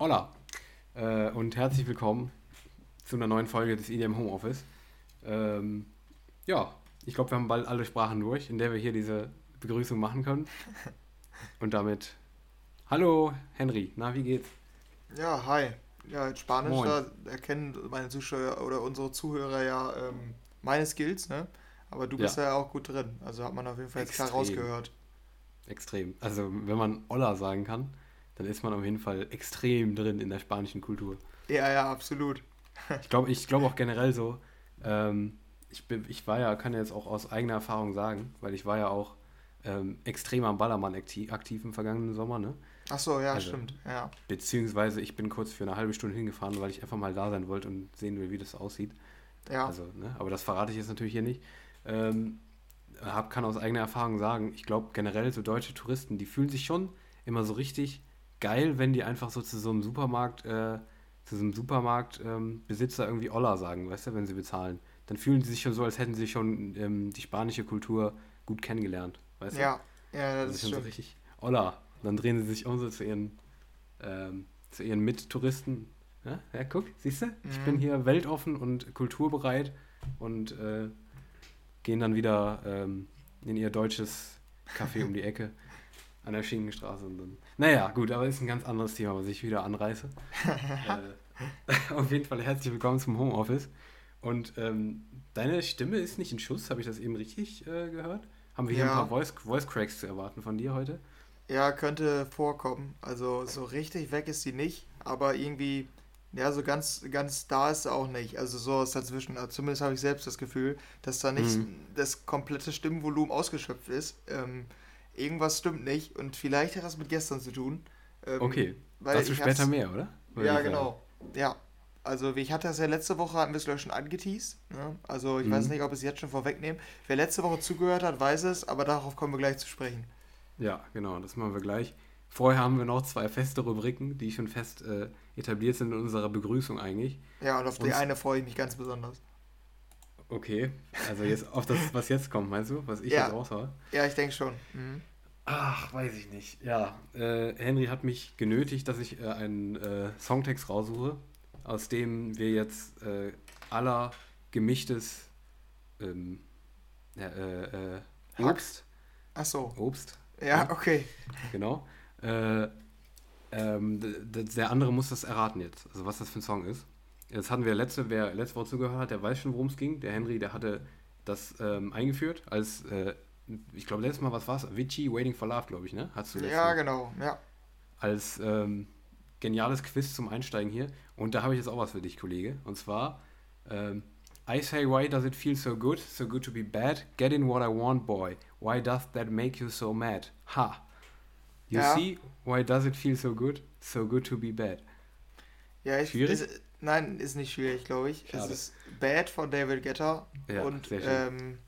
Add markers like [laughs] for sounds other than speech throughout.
Hola äh, und herzlich willkommen zu einer neuen Folge des EDM Homeoffice. Ähm, ja, ich glaube, wir haben bald alle Sprachen durch, in der wir hier diese Begrüßung machen können. [laughs] Und damit, hallo Henry, na, wie geht's? Ja, hi. Ja, in Spanisch, Moin. da erkennen meine Zuschauer oder unsere Zuhörer ja ähm, meine Skills, ne? Aber du bist ja. ja auch gut drin. Also hat man auf jeden Fall jetzt klar rausgehört. Extrem. Also, wenn man Olla sagen kann, dann ist man auf jeden Fall extrem drin in der spanischen Kultur. Ja, ja, absolut. [laughs] ich glaube ich glaub auch generell so, ähm, ich, bin, ich war ja, kann jetzt auch aus eigener Erfahrung sagen, weil ich war ja auch ähm, extrem am Ballermann aktiv, aktiv im vergangenen Sommer, ne? Ach so, ja, also, stimmt, ja. Beziehungsweise ich bin kurz für eine halbe Stunde hingefahren, weil ich einfach mal da sein wollte und sehen will, wie das aussieht. Ja. Also, ne? Aber das verrate ich jetzt natürlich hier nicht. Ähm, hab, kann aus eigener Erfahrung sagen, ich glaube generell so deutsche Touristen, die fühlen sich schon immer so richtig geil, wenn die einfach so zu so einem Supermarkt, äh, zu so einem Supermarktbesitzer ähm, irgendwie Olla sagen, weißt du, wenn sie bezahlen. Dann fühlen sie sich schon so, als hätten sie schon ähm, die spanische Kultur gut kennengelernt, weißt du? Ja, ja, das, das ist schon so richtig Olla. Dann drehen sie sich um so zu ihren, ähm, zu ihren Mittouristen. Ja, ja guck, siehst du? Mhm. Ich bin hier weltoffen und kulturbereit und äh, gehen dann wieder ähm, in ihr deutsches Café um die Ecke an der Schinkenstraße. Und dann, naja, gut, aber ist ein ganz anderes Thema, was ich wieder anreiße. [laughs] äh, [laughs] auf jeden Fall herzlich willkommen zum Homeoffice. Und ähm, deine Stimme ist nicht in Schuss, habe ich das eben richtig äh, gehört? Haben wir hier ja. ein paar Voice, Voice Cracks zu erwarten von dir heute? Ja, könnte vorkommen. Also so richtig weg ist sie nicht, aber irgendwie, ja, so ganz, ganz da ist sie auch nicht. Also so ist dazwischen. Also zumindest habe ich selbst das Gefühl, dass da nicht mhm. das komplette Stimmvolumen ausgeschöpft ist. Ähm, irgendwas stimmt nicht und vielleicht hat das mit gestern zu tun. Ähm, okay, dazu später mehr, oder? Würde ja, genau. Ja, also ich hatte das ja letzte Woche, hatten wir es schon angeteased. Ne? Also ich mhm. weiß nicht, ob ich es jetzt schon vorwegnehmen. Wer letzte Woche zugehört hat, weiß es, aber darauf kommen wir gleich zu sprechen. Ja, genau, das machen wir gleich. Vorher haben wir noch zwei feste Rubriken, die schon fest äh, etabliert sind in unserer Begrüßung eigentlich. Ja, und auf und die eine freue ich mich ganz besonders. Okay, also jetzt auf das, was jetzt kommt, meinst du, was ich ja. jetzt raushaue? Ja, ich denke schon. Mhm. Ach, weiß ich nicht. Ja, äh, Henry hat mich genötigt, dass ich äh, einen äh, Songtext raussuche, aus dem wir jetzt äh, aller gemischtes ähm, äh, äh, Obst. Ach so. Obst. Ja, okay. Genau. Ähm, der andere muss das erraten jetzt, also was das für ein Song ist. Jetzt hatten wir letzte, wer letzte Woche zugehört hat, der weiß schon, worum es ging. Der Henry, der hatte das ähm, eingeführt als, äh, ich glaube, letztes Mal, was war es? Vici Waiting for Love, glaube ich, ne? Hast du Ja, Mal. genau, ja. Als ähm, geniales Quiz zum Einsteigen hier. Und da habe ich jetzt auch was für dich, Kollege. Und zwar, ähm, I say, why does it feel so good? So good to be bad? Get in what I want, boy. Why does that make you so mad? Ha. You ja. see, why does it feel so good? So good to be bad. Ja, ich, Schwierig? Ist, Nein, ist nicht schwierig, glaube ich. Schade. Es ist Bad von David Getter ja, und ähm,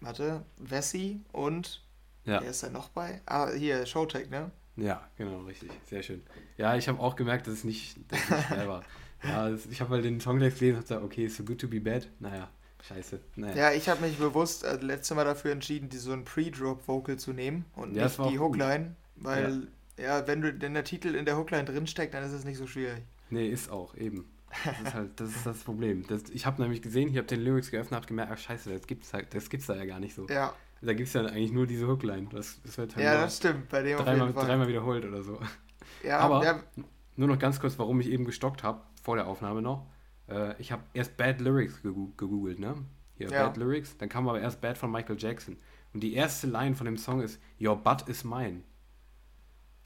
warte, Vessi und ja. wer ist da noch bei? Ah, hier, Showtech, ne? Ja, genau, richtig. Sehr schön. Ja, ich habe auch gemerkt, dass es nicht, dass es nicht schwer war. [laughs] Ja, ich habe mal den Songtext gelesen und gesagt, okay, so good to be bad. Naja, scheiße. Naja. Ja, ich habe mich bewusst äh, letztes Mal dafür entschieden, die, so ein Pre-Drop-Vocal zu nehmen und ja, nicht die Hookline, gut. weil, ja. ja, wenn du denn der Titel in der Hookline drinsteckt, dann ist es nicht so schwierig. Nee, ist auch, eben. Das ist halt, das ist das Problem. Das, ich habe nämlich gesehen, ich habe den Lyrics geöffnet, habe gemerkt, ach scheiße, das gibt's halt, das gibt's da ja gar nicht so. Ja. Da gibt es ja eigentlich nur diese Hookline. Das, das wird halt ja, das stimmt, bei dem dreimal, dreimal wiederholt oder so. Ja, aber ja. nur noch ganz kurz, warum ich eben gestockt habe, vor der Aufnahme noch. Äh, ich habe erst Bad Lyrics gegoogelt, ne? Hier, ja. Bad Lyrics. Dann kam aber erst Bad von Michael Jackson. Und die erste Line von dem Song ist Your butt is mine.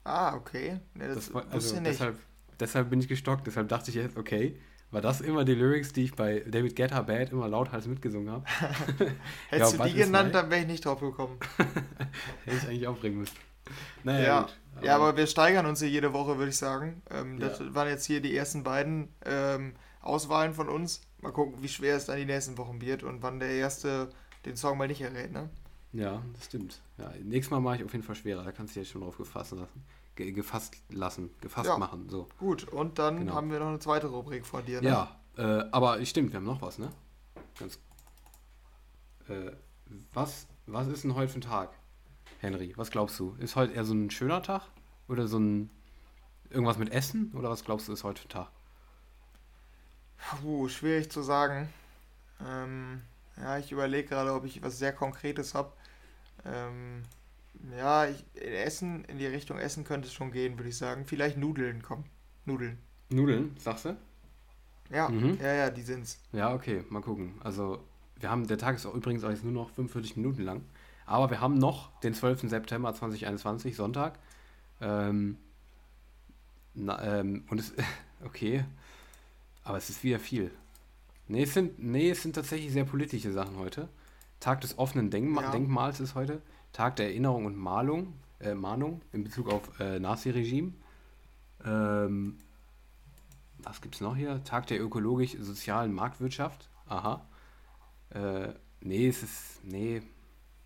Ah, okay. Ja, das, das also, deshalb, deshalb bin ich gestockt. Deshalb dachte ich jetzt, okay, war das immer die Lyrics, die ich bei David Guetta Bad immer lauthals mitgesungen habe? [laughs] [laughs] Hättest ja, du die genannt, dann wäre ich nicht drauf gekommen. [laughs] Hätte ich eigentlich aufbringen müssen. Naja, ja. Gut, aber ja, aber wir steigern uns hier jede Woche, würde ich sagen. Ähm, das ja. waren jetzt hier die ersten beiden ähm, Auswahlen von uns. Mal gucken, wie schwer es dann die nächsten Wochen wird und wann der erste den Song mal nicht errät, ne? Ja, das stimmt. Ja, nächstes Mal mache ich auf jeden Fall schwerer, da kannst du dich schon drauf gefasst lassen gefasst lassen, gefasst ja, machen. So. Gut, und dann genau. haben wir noch eine zweite Rubrik von dir. Ne? Ja, äh, aber stimmt, wir haben noch was, ne? Ganz. Äh, was, was ist denn heute für ein Tag, Henry? Was glaubst du? Ist heute eher so ein schöner Tag oder so ein irgendwas mit Essen oder was glaubst du ist heute Tag? Puh, schwierig zu sagen. Ähm, ja, ich überlege gerade, ob ich was sehr Konkretes habe. Ähm, ja, ich, Essen, in die Richtung Essen könnte es schon gehen, würde ich sagen. Vielleicht Nudeln, komm. Nudeln. Nudeln, sagst du? Ja, mhm. ja, ja, die sind's. Ja, okay, mal gucken. Also, wir haben, der Tag ist auch übrigens auch jetzt nur noch 45 Minuten lang. Aber wir haben noch den 12. September 2021, Sonntag. Ähm, na, ähm, und es, [laughs] okay, aber es ist wieder viel. Nee es, sind, nee, es sind tatsächlich sehr politische Sachen heute. Tag des offenen Denkma ja. Denkmals ist heute. Tag der Erinnerung und Malung, äh, Mahnung in Bezug auf äh, Nazi-Regime. Ähm, was gibt's noch hier? Tag der ökologisch-sozialen Marktwirtschaft. Aha. Äh, nee, es ist. Nee.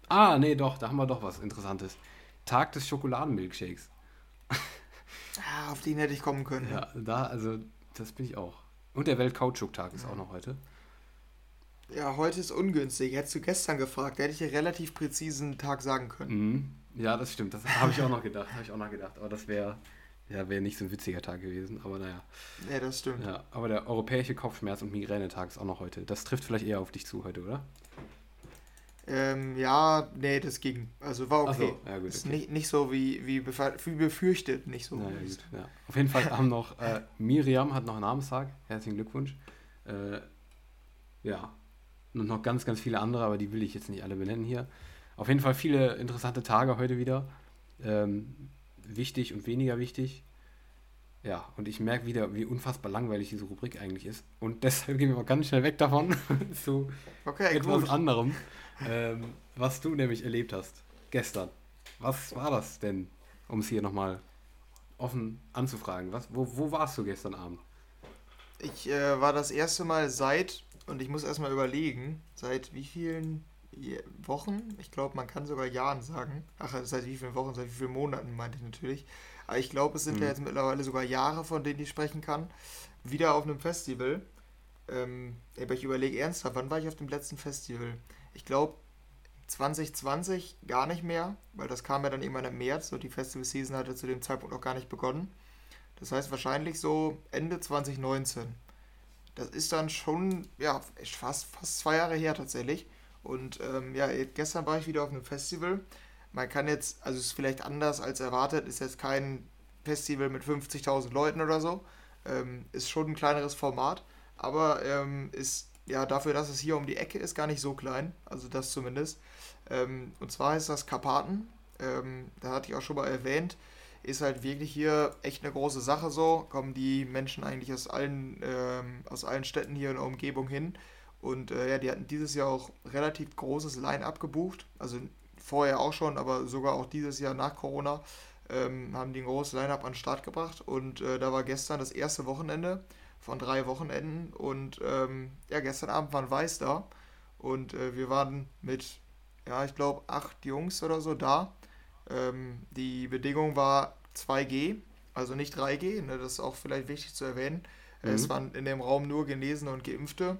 Ah, nee, doch, da haben wir doch was Interessantes. Tag des Schokoladenmilkshakes. [laughs] ah, auf den hätte ich kommen können. Ja, da, also, das bin ich auch. Und der Weltkautschuktag ist auch noch heute. Ja, heute ist ungünstig. Hättest du gestern gefragt, hätte ich dir relativ präzisen Tag sagen können. Mhm. Ja, das stimmt. Das habe ich auch noch gedacht. Habe ich auch noch gedacht. Aber das wäre ja, wäre nicht so ein witziger Tag gewesen. Aber naja. Ja, das stimmt. Ja, aber der europäische Kopfschmerz- und Migränetag ist auch noch heute. Das trifft vielleicht eher auf dich zu heute, oder? Ähm, ja, nee, das ging. Also war okay. So, ja, gut, ist okay. nicht, nicht so wie, wie, wie befürchtet, nicht so. Ja, gut, ja. Auf jeden Fall haben noch äh, Miriam hat noch einen Namenstag. Herzlichen Glückwunsch. Äh, ja. Und noch ganz, ganz viele andere, aber die will ich jetzt nicht alle benennen hier. Auf jeden Fall viele interessante Tage heute wieder. Ähm, wichtig und weniger wichtig. Ja, und ich merke wieder, wie unfassbar langweilig diese Rubrik eigentlich ist. Und [laughs] deshalb gehen wir mal ganz schnell weg davon [laughs] zu okay, etwas gut. anderem ähm, was du nämlich erlebt hast gestern. Was war das denn, um es hier nochmal offen anzufragen? Was, wo, wo warst du gestern Abend? Ich äh, war das erste Mal seit, und ich muss erstmal überlegen, seit wie vielen Wochen? Ich glaube, man kann sogar Jahren sagen. Ach, seit wie vielen Wochen, seit wie vielen Monaten meinte ich natürlich. Aber ich glaube, es sind mhm. ja jetzt mittlerweile sogar Jahre, von denen ich sprechen kann. Wieder auf einem Festival. Ähm, aber ich überlege ernsthaft, wann war ich auf dem letzten Festival? ich glaube 2020 gar nicht mehr, weil das kam ja dann irgendwann im März und die Festival Season hatte zu dem Zeitpunkt noch gar nicht begonnen. Das heißt wahrscheinlich so Ende 2019. Das ist dann schon, ja, fast, fast zwei Jahre her tatsächlich. Und ähm, ja, gestern war ich wieder auf einem Festival. Man kann jetzt, also es ist vielleicht anders als erwartet, ist jetzt kein Festival mit 50.000 Leuten oder so. Ähm, ist schon ein kleineres Format, aber ähm, ist ja, dafür, dass es hier um die Ecke ist, gar nicht so klein. Also das zumindest. Ähm, und zwar ist das Karpaten. Ähm, da hatte ich auch schon mal erwähnt. Ist halt wirklich hier echt eine große Sache so. Kommen die Menschen eigentlich aus allen, ähm, aus allen Städten hier in der Umgebung hin. Und äh, ja, die hatten dieses Jahr auch relativ großes Line-up gebucht. Also vorher auch schon, aber sogar auch dieses Jahr nach Corona ähm, haben die ein großes Line-up an den Start gebracht. Und äh, da war gestern das erste Wochenende von drei Wochenenden. Und ähm, ja, gestern Abend waren Weiß da. Und äh, wir waren mit, ja, ich glaube, acht Jungs oder so da. Ähm, die Bedingung war 2G, also nicht 3G. Ne, das ist auch vielleicht wichtig zu erwähnen. Mhm. Es waren in dem Raum nur Genesene und Geimpfte.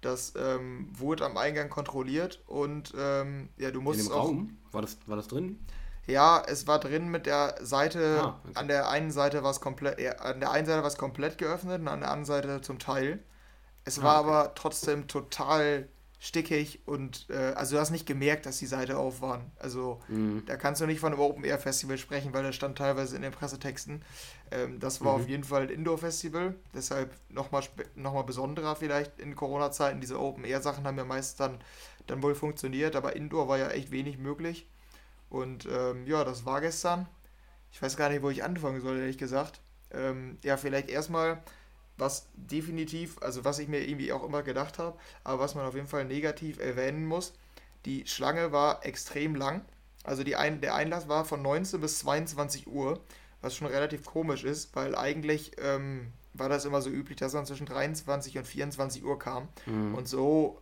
Das ähm, wurde am Eingang kontrolliert und ähm, ja, du musst. In dem Raum? War das, war das drin? Ja, es war drin mit der Seite, ah, okay. an der einen Seite war es komplett, ja, an der einen Seite war es komplett geöffnet und an der anderen Seite zum Teil. Es ah, war okay. aber trotzdem total stickig und äh, also du hast nicht gemerkt, dass die Seite auf waren. Also mhm. da kannst du nicht von einem Open Air Festival sprechen, weil das stand teilweise in den Pressetexten. Ähm, das war mhm. auf jeden Fall ein Indoor Festival, deshalb nochmal noch mal besonderer vielleicht in Corona-Zeiten. Diese Open Air Sachen haben ja meist dann, dann wohl funktioniert, aber Indoor war ja echt wenig möglich. Und ähm, ja, das war gestern. Ich weiß gar nicht, wo ich anfangen soll, ehrlich gesagt. Ähm, ja, vielleicht erstmal, was definitiv, also was ich mir irgendwie auch immer gedacht habe, aber was man auf jeden Fall negativ erwähnen muss, die Schlange war extrem lang. Also die Ein der Einlass war von 19 bis 22 Uhr, was schon relativ komisch ist, weil eigentlich ähm, war das immer so üblich, dass man zwischen 23 und 24 Uhr kam. Mhm. Und so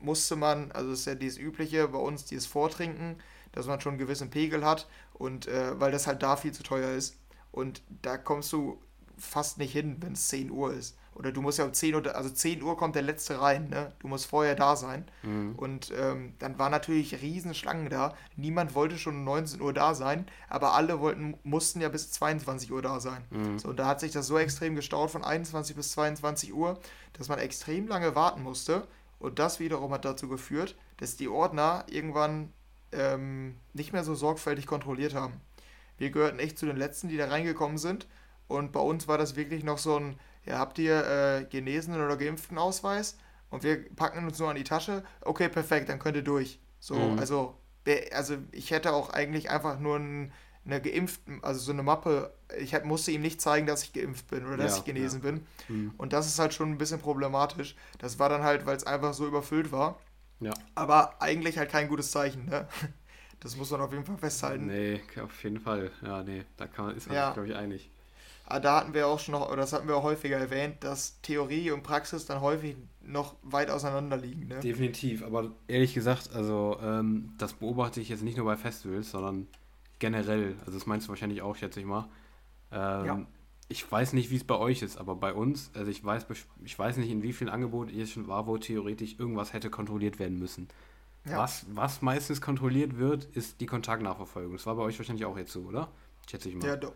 musste man, also das ist ja dieses Übliche bei uns, dieses Vortrinken, dass man schon einen gewissen Pegel hat und äh, weil das halt da viel zu teuer ist. Und da kommst du fast nicht hin, wenn es 10 Uhr ist. Oder du musst ja um 10 Uhr, also 10 Uhr kommt der letzte rein, ne? Du musst vorher da sein. Mhm. Und ähm, dann waren natürlich riesen Schlangen da. Niemand wollte schon um 19 Uhr da sein, aber alle wollten, mussten ja bis 22 Uhr da sein. Mhm. So, und da hat sich das so extrem gestaut von 21 bis 22 Uhr, dass man extrem lange warten musste. Und das wiederum hat dazu geführt, dass die Ordner irgendwann ähm, nicht mehr so sorgfältig kontrolliert haben. Wir gehörten echt zu den Letzten, die da reingekommen sind. Und bei uns war das wirklich noch so ein, ja, habt ihr äh, genesenen oder geimpften Ausweis? Und wir packen uns nur an die Tasche. Okay, perfekt, dann könnt ihr durch. So, mhm. also, also ich hätte auch eigentlich einfach nur ein, eine geimpften, also so eine Mappe, ich hätte, musste ihm nicht zeigen, dass ich geimpft bin oder dass ja, ich genesen ja. bin. Mhm. Und das ist halt schon ein bisschen problematisch. Das war dann halt, weil es einfach so überfüllt war. Ja. Aber eigentlich halt kein gutes Zeichen, ne? [laughs] Das muss man auf jeden Fall festhalten. Nee, auf jeden Fall. Ja, nee, da kann man, ist man ja. sich, glaube ich, einig. Ah, da hatten wir auch schon noch, oder das hatten wir auch häufiger erwähnt, dass Theorie und Praxis dann häufig noch weit auseinander liegen. Ne? Definitiv, aber ehrlich gesagt, also ähm, das beobachte ich jetzt nicht nur bei Festivals, sondern generell. Also das meinst du wahrscheinlich auch, schätze ich mal. Ähm, ja. Ich weiß nicht, wie es bei euch ist, aber bei uns, also ich weiß, ich weiß nicht, in wie vielen Angeboten ich schon war, wo theoretisch irgendwas hätte kontrolliert werden müssen. Ja. Was, was meistens kontrolliert wird, ist die Kontaktnachverfolgung. Das war bei euch wahrscheinlich auch jetzt so, oder? Schätze ich mal. Ja, doch.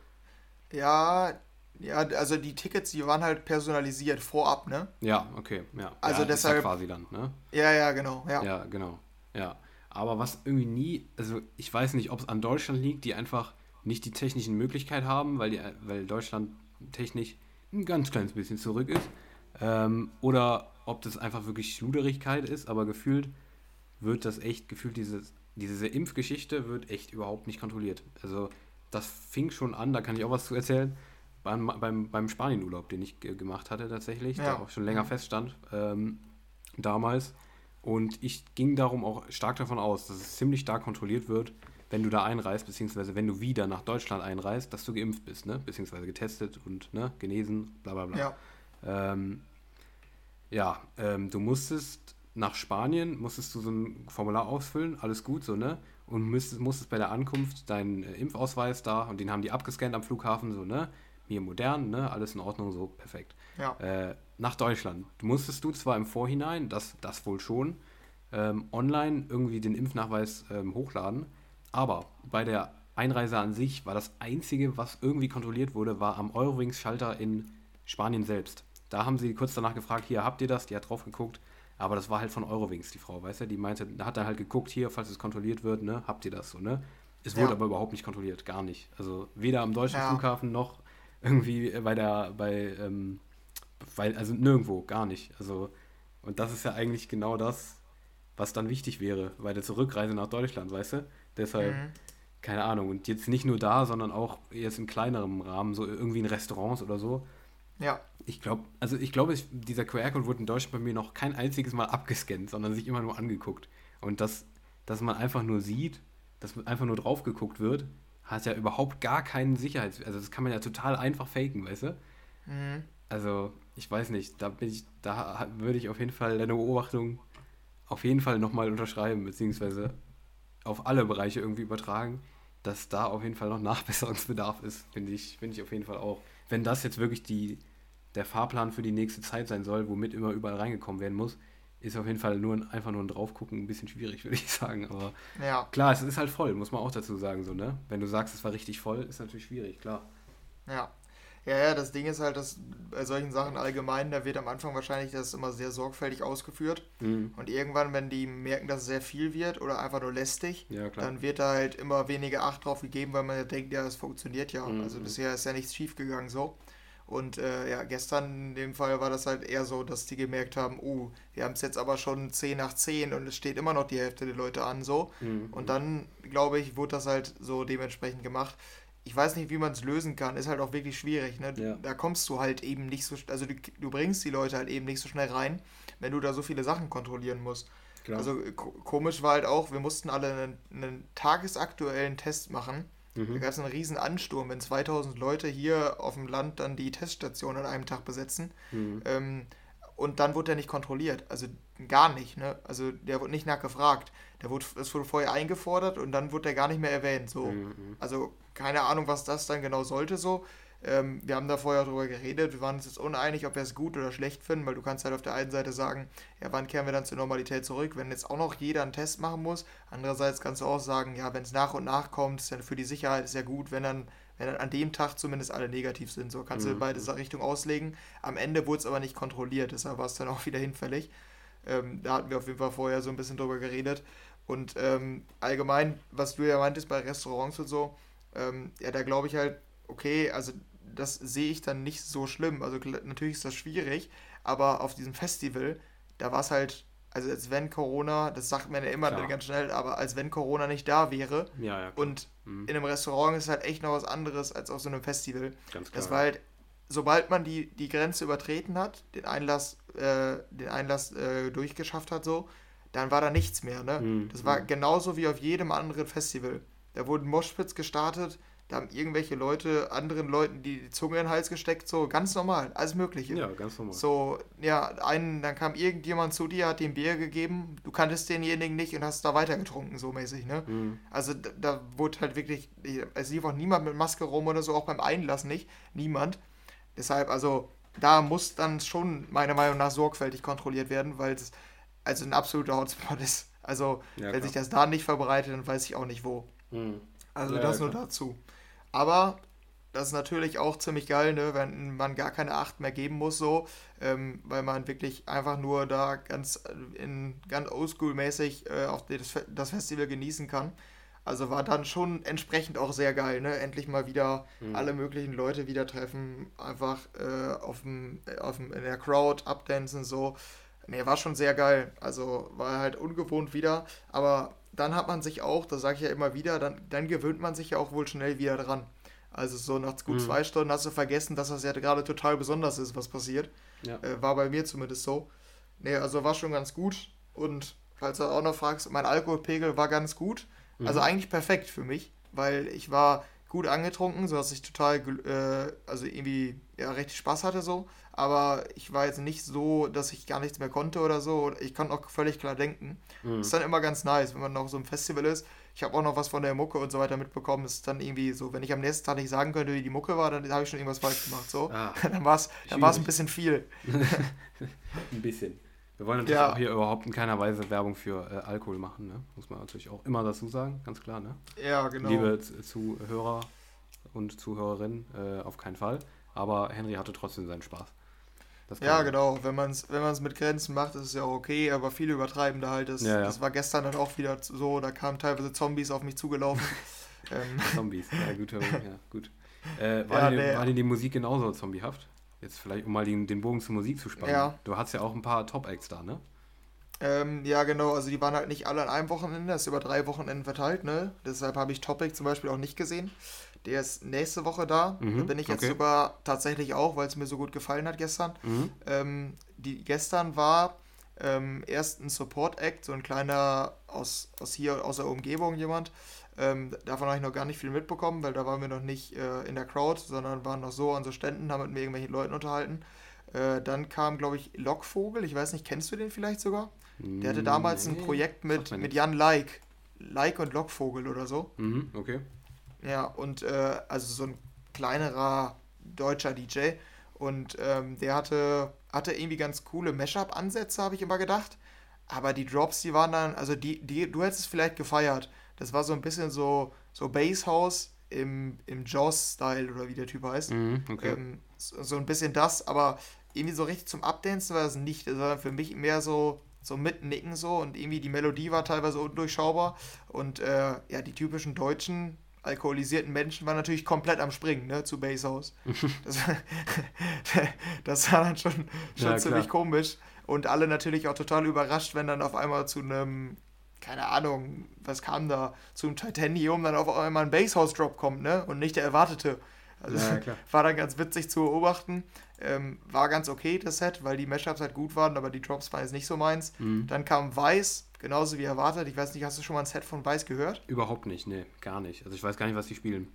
Ja, ja, also die Tickets, die waren halt personalisiert vorab, ne? Ja, okay, ja. Also ja, deshalb. Ja quasi dann, ne? Ja, ja, genau, ja. Ja, genau, ja. Aber was irgendwie nie, also ich weiß nicht, ob es an Deutschland liegt, die einfach nicht die technischen Möglichkeiten haben, weil, die, weil Deutschland technisch ein ganz kleines bisschen zurück ist. Ähm, oder ob das einfach wirklich Schluderigkeit ist, aber gefühlt wird das echt, gefühlt dieses, diese Impfgeschichte wird echt überhaupt nicht kontrolliert. Also das fing schon an, da kann ich auch was zu erzählen, beim, beim, beim Spanienurlaub, den ich gemacht hatte tatsächlich, ja. der auch schon länger feststand ähm, damals. Und ich ging darum auch stark davon aus, dass es ziemlich stark kontrolliert wird, wenn du da einreist, beziehungsweise wenn du wieder nach Deutschland einreist, dass du geimpft bist, ne? beziehungsweise getestet und ne? genesen, bla bla bla. Ja, ähm, ja ähm, du musstest nach Spanien, musstest du so ein Formular ausfüllen, alles gut so, ne? Und müsstest, musstest bei der Ankunft deinen äh, Impfausweis da und den haben die abgescannt am Flughafen, so, ne? Mir modern, ne? Alles in Ordnung, so perfekt. Ja. Äh, nach Deutschland. Du musstest du zwar im Vorhinein, das, das wohl schon, ähm, online irgendwie den Impfnachweis ähm, hochladen, aber bei der Einreise an sich war das Einzige, was irgendwie kontrolliert wurde, war am Eurowings-Schalter in Spanien selbst. Da haben sie kurz danach gefragt, hier habt ihr das? Die hat drauf geguckt, aber das war halt von Eurowings, die Frau, weißt du? Die meinte, da hat dann halt geguckt, hier, falls es kontrolliert wird, ne, habt ihr das so, ne? Es wurde ja. aber überhaupt nicht kontrolliert, gar nicht. Also weder am deutschen ja. Flughafen noch irgendwie bei der, bei, ähm, weil, also nirgendwo, gar nicht. Also, und das ist ja eigentlich genau das, was dann wichtig wäre bei der Zurückreise nach Deutschland, weißt du? Deshalb, mhm. keine Ahnung. Und jetzt nicht nur da, sondern auch jetzt in kleinerem Rahmen, so irgendwie in Restaurants oder so. Ja. Ich glaube, also ich glaube, dieser QR-Code wurde in Deutschland bei mir noch kein einziges Mal abgescannt, sondern sich immer nur angeguckt. Und das, dass man einfach nur sieht, dass einfach nur drauf geguckt wird, hat ja überhaupt gar keinen Sicherheits... Also das kann man ja total einfach faken, weißt du? Mhm. Also, ich weiß nicht, da bin ich, da würde ich auf jeden Fall deine Beobachtung auf jeden Fall nochmal unterschreiben, beziehungsweise auf alle Bereiche irgendwie übertragen, dass da auf jeden Fall noch Nachbesserungsbedarf ist, finde ich, finde ich auf jeden Fall auch. Wenn das jetzt wirklich die, der Fahrplan für die nächste Zeit sein soll, womit immer überall reingekommen werden muss, ist auf jeden Fall nur ein, einfach nur ein Draufgucken ein bisschen schwierig, [laughs] würde ich sagen. Aber ja. klar, es ist halt voll, muss man auch dazu sagen, so, ne? Wenn du sagst, es war richtig voll, ist natürlich schwierig, klar. Ja. Ja, ja, das Ding ist halt, dass bei solchen Sachen allgemein, da wird am Anfang wahrscheinlich das immer sehr sorgfältig ausgeführt. Mhm. Und irgendwann, wenn die merken, dass es sehr viel wird oder einfach nur lästig, ja, dann wird da halt immer weniger Acht drauf gegeben, weil man ja denkt, ja, es funktioniert ja. Mhm. Also bisher ist ja nichts schief gegangen so. Und äh, ja, gestern in dem Fall war das halt eher so, dass die gemerkt haben, uh, wir haben es jetzt aber schon 10 nach 10 und es steht immer noch die Hälfte der Leute an so. Mhm. Und dann, glaube ich, wurde das halt so dementsprechend gemacht. Ich weiß nicht, wie man es lösen kann, ist halt auch wirklich schwierig. Ne? Ja. Da kommst du halt eben nicht so, also du, du, bringst die Leute halt eben nicht so schnell rein, wenn du da so viele Sachen kontrollieren musst. Klar. Also komisch war halt auch, wir mussten alle einen, einen tagesaktuellen Test machen Mhm. Da gab es einen riesen Ansturm, wenn 2000 Leute hier auf dem Land dann die Teststation an einem Tag besetzen. Mhm. Ähm, und dann wurde er nicht kontrolliert. Also gar nicht. Ne? Also der wurde nicht nachgefragt. Der wurde, es wurde vorher eingefordert und dann wurde er gar nicht mehr erwähnt. So. Mhm. Also keine Ahnung, was das dann genau sollte. So. Ähm, wir haben da vorher drüber geredet, wir waren uns jetzt uneinig, ob wir es gut oder schlecht finden, weil du kannst halt auf der einen Seite sagen, ja, wann kehren wir dann zur Normalität zurück, wenn jetzt auch noch jeder einen Test machen muss. Andererseits kannst du auch sagen, ja, wenn es nach und nach kommt, ist ja für die Sicherheit ist ja gut, wenn dann, wenn dann an dem Tag zumindest alle negativ sind. So kannst mhm. du beide Richtungen auslegen. Am Ende wurde es aber nicht kontrolliert, deshalb war es dann auch [laughs] wieder hinfällig. Ähm, da hatten wir auf jeden Fall vorher so ein bisschen drüber geredet. Und ähm, allgemein, was du ja meintest bei Restaurants und so, ähm, ja, da glaube ich halt, okay, also das sehe ich dann nicht so schlimm. Also natürlich ist das schwierig, aber auf diesem Festival, da war es halt, also als wenn Corona, das sagt man ja immer Klar. ganz schnell, aber als wenn Corona nicht da wäre. Ja, ja, und mhm. in einem Restaurant ist halt echt noch was anderes als auf so einem Festival. Ganz klar. Das war halt, sobald man die, die Grenze übertreten hat, den Einlass, äh, den Einlass äh, durchgeschafft hat, so, dann war da nichts mehr. Ne? Mhm. Das war mhm. genauso wie auf jedem anderen Festival. Da wurden Moshpits gestartet, da haben irgendwelche Leute anderen Leuten die, die Zunge in den Hals gesteckt, so ganz normal, alles Mögliche. Ja, ganz normal. So, ja, einen, dann kam irgendjemand zu dir, hat dir ein Bier gegeben, du kanntest denjenigen nicht und hast da weiter getrunken, so mäßig, ne? Mhm. Also da, da, wurde halt wirklich, es lief auch niemand mit Maske rum oder so, auch beim Einlass nicht, niemand. Deshalb, also da muss dann schon meiner Meinung nach sorgfältig kontrolliert werden, weil es also ein absoluter Hotspot ist. Also, ja, wenn klar. sich das da nicht verbreitet, dann weiß ich auch nicht wo. Mhm. Also, ja, das nur dazu. Aber das ist natürlich auch ziemlich geil, ne, wenn man gar keine Acht mehr geben muss, so, ähm, weil man wirklich einfach nur da ganz in ganz oldschool-mäßig äh, auf das, das Festival genießen kann. Also war dann schon entsprechend auch sehr geil, ne? Endlich mal wieder mhm. alle möglichen Leute wieder treffen, einfach äh, auf dem, auf dem, in der Crowd abdancen, so. Ne, war schon sehr geil. Also war halt ungewohnt wieder, aber dann hat man sich auch, das sage ich ja immer wieder, dann, dann gewöhnt man sich ja auch wohl schnell wieder dran. Also so nach gut mhm. zwei Stunden hast du vergessen, dass das ja gerade total besonders ist, was passiert. Ja. Äh, war bei mir zumindest so. Ne, also war schon ganz gut. Und falls du auch noch fragst, mein Alkoholpegel war ganz gut. Mhm. Also eigentlich perfekt für mich, weil ich war gut angetrunken, sodass ich total, äh, also irgendwie ja, richtig Spaß hatte so. Aber ich war jetzt nicht so, dass ich gar nichts mehr konnte oder so. Ich konnte auch völlig klar denken. Mhm. Ist dann immer ganz nice, wenn man noch so im Festival ist. Ich habe auch noch was von der Mucke und so weiter mitbekommen. Ist dann irgendwie so, wenn ich am nächsten Tag nicht sagen könnte, wie die Mucke war, dann habe ich schon irgendwas falsch gemacht. So. Ah, [laughs] dann war es dann ein bisschen viel. [laughs] ein bisschen. Wir wollen natürlich ja. auch hier überhaupt in keiner Weise Werbung für äh, Alkohol machen, ne? Muss man natürlich auch immer dazu sagen, ganz klar, ne? Ja, genau. Liebe Zuhörer und Zuhörerinnen, äh, auf keinen Fall. Aber Henry hatte trotzdem seinen Spaß. Ja, genau. Wenn man es wenn mit Grenzen macht, ist es ja auch okay, aber viele übertreiben da halt. Das, ja, ja. das war gestern dann auch wieder so, da kamen teilweise Zombies auf mich zugelaufen. [laughs] ähm. Zombies, ja gut. Ja, gut. Äh, war, ja, die, nee, war die Musik genauso zombiehaft? Jetzt vielleicht, um mal den, den Bogen zur Musik zu spannen. Ja. Du hast ja auch ein paar Top-Acts da, ne? Ähm, ja, genau. Also die waren halt nicht alle an einem Wochenende, das ist über drei Wochenenden verteilt, ne? Deshalb habe ich Topic zum Beispiel auch nicht gesehen. Der ist nächste Woche da. Mhm, da bin ich jetzt okay. sogar tatsächlich auch, weil es mir so gut gefallen hat gestern. Mhm. Ähm, die, gestern war ähm, erst ein Support-Act, so ein kleiner aus, aus hier, aus der Umgebung jemand. Ähm, davon habe ich noch gar nicht viel mitbekommen, weil da waren wir noch nicht äh, in der Crowd, sondern waren noch so an so Ständen, haben mit mir irgendwelchen Leuten unterhalten. Äh, dann kam, glaube ich, Lockvogel. Ich weiß nicht, kennst du den vielleicht sogar? Der hatte damals nee, ein Projekt mit, mit Jan Like. Like und Lockvogel oder so. Mhm, okay. Ja, und äh, also so ein kleinerer deutscher DJ. Und ähm, der hatte, hatte irgendwie ganz coole Mashup-Ansätze, habe ich immer gedacht. Aber die Drops, die waren dann, also die, die, du hättest es vielleicht gefeiert. Das war so ein bisschen so, so Basshouse im, im Jaws-Style oder wie der Typ heißt. Mhm, okay. Ähm, so, so, ein bisschen das, aber irgendwie so richtig zum Abdancen war das nicht. Das war für mich mehr so, so mitnicken so und irgendwie die Melodie war teilweise undurchschaubar. Und äh, ja, die typischen deutschen alkoholisierten Menschen waren natürlich komplett am Springen, ne, zu Basehouse. [laughs] das, [laughs] das war dann schon, schon ja, ziemlich komisch. Und alle natürlich auch total überrascht, wenn dann auf einmal zu einem, keine Ahnung, was kam da, zum Titanium dann auf einmal ein Basehouse-Drop kommt, ne? Und nicht der erwartete. Also ja, [laughs] war dann ganz witzig zu beobachten. Ähm, war ganz okay, das Set, weil die Mashups halt gut waren, aber die Drops waren jetzt nicht so meins. Mhm. Dann kam Weiß, genauso wie erwartet. Ich weiß nicht, hast du schon mal ein Set von Weiß gehört? Überhaupt nicht, nee, gar nicht. Also ich weiß gar nicht, was die spielen.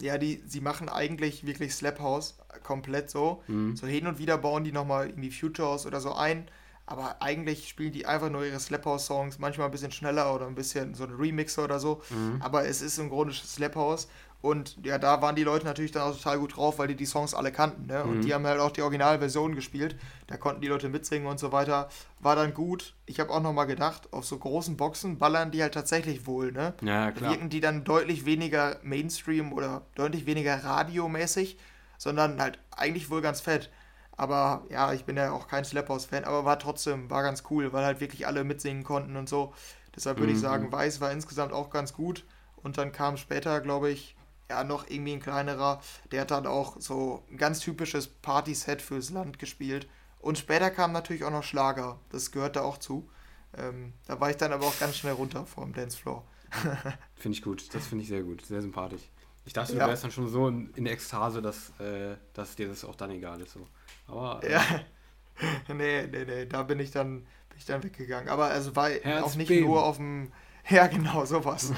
Ja, die, sie machen eigentlich wirklich Slap House komplett so. Mhm. So hin und wieder bauen die nochmal irgendwie Futures oder so ein. Aber eigentlich spielen die einfach nur ihre Slap House Songs, manchmal ein bisschen schneller oder ein bisschen so ein Remixer oder so. Mhm. Aber es ist im Grunde Slap House. Und ja, da waren die Leute natürlich dann auch total gut drauf, weil die die Songs alle kannten. Ne? Und mhm. die haben halt auch die Originalversion gespielt. Da konnten die Leute mitsingen und so weiter. War dann gut. Ich habe auch nochmal gedacht, auf so großen Boxen ballern die halt tatsächlich wohl. Ne? Ja, klar. Wirken die dann deutlich weniger Mainstream oder deutlich weniger radiomäßig, sondern halt eigentlich wohl ganz fett. Aber ja, ich bin ja auch kein Slap-House-Fan, aber war trotzdem, war ganz cool, weil halt wirklich alle mitsingen konnten und so. Deshalb würde mhm. ich sagen, Weiß war insgesamt auch ganz gut. Und dann kam später, glaube ich, ja, noch irgendwie ein kleinerer. Der hat dann auch so ein ganz typisches Party-Set fürs Land gespielt. Und später kam natürlich auch noch Schlager. Das gehörte auch zu. Ähm, da war ich dann aber auch ganz schnell runter vom Dancefloor. [laughs] finde ich gut. Das finde ich sehr gut. Sehr sympathisch. Ich dachte, du ja. wärst dann schon so in, in Ekstase, dass, äh, dass dir das auch dann egal ist. So. Aber. Äh, ja. [laughs] nee, nee, nee. Da bin ich dann, bin ich dann weggegangen. Aber also war Herz auch nicht nur auf dem. [laughs] Ja, genau, sowas.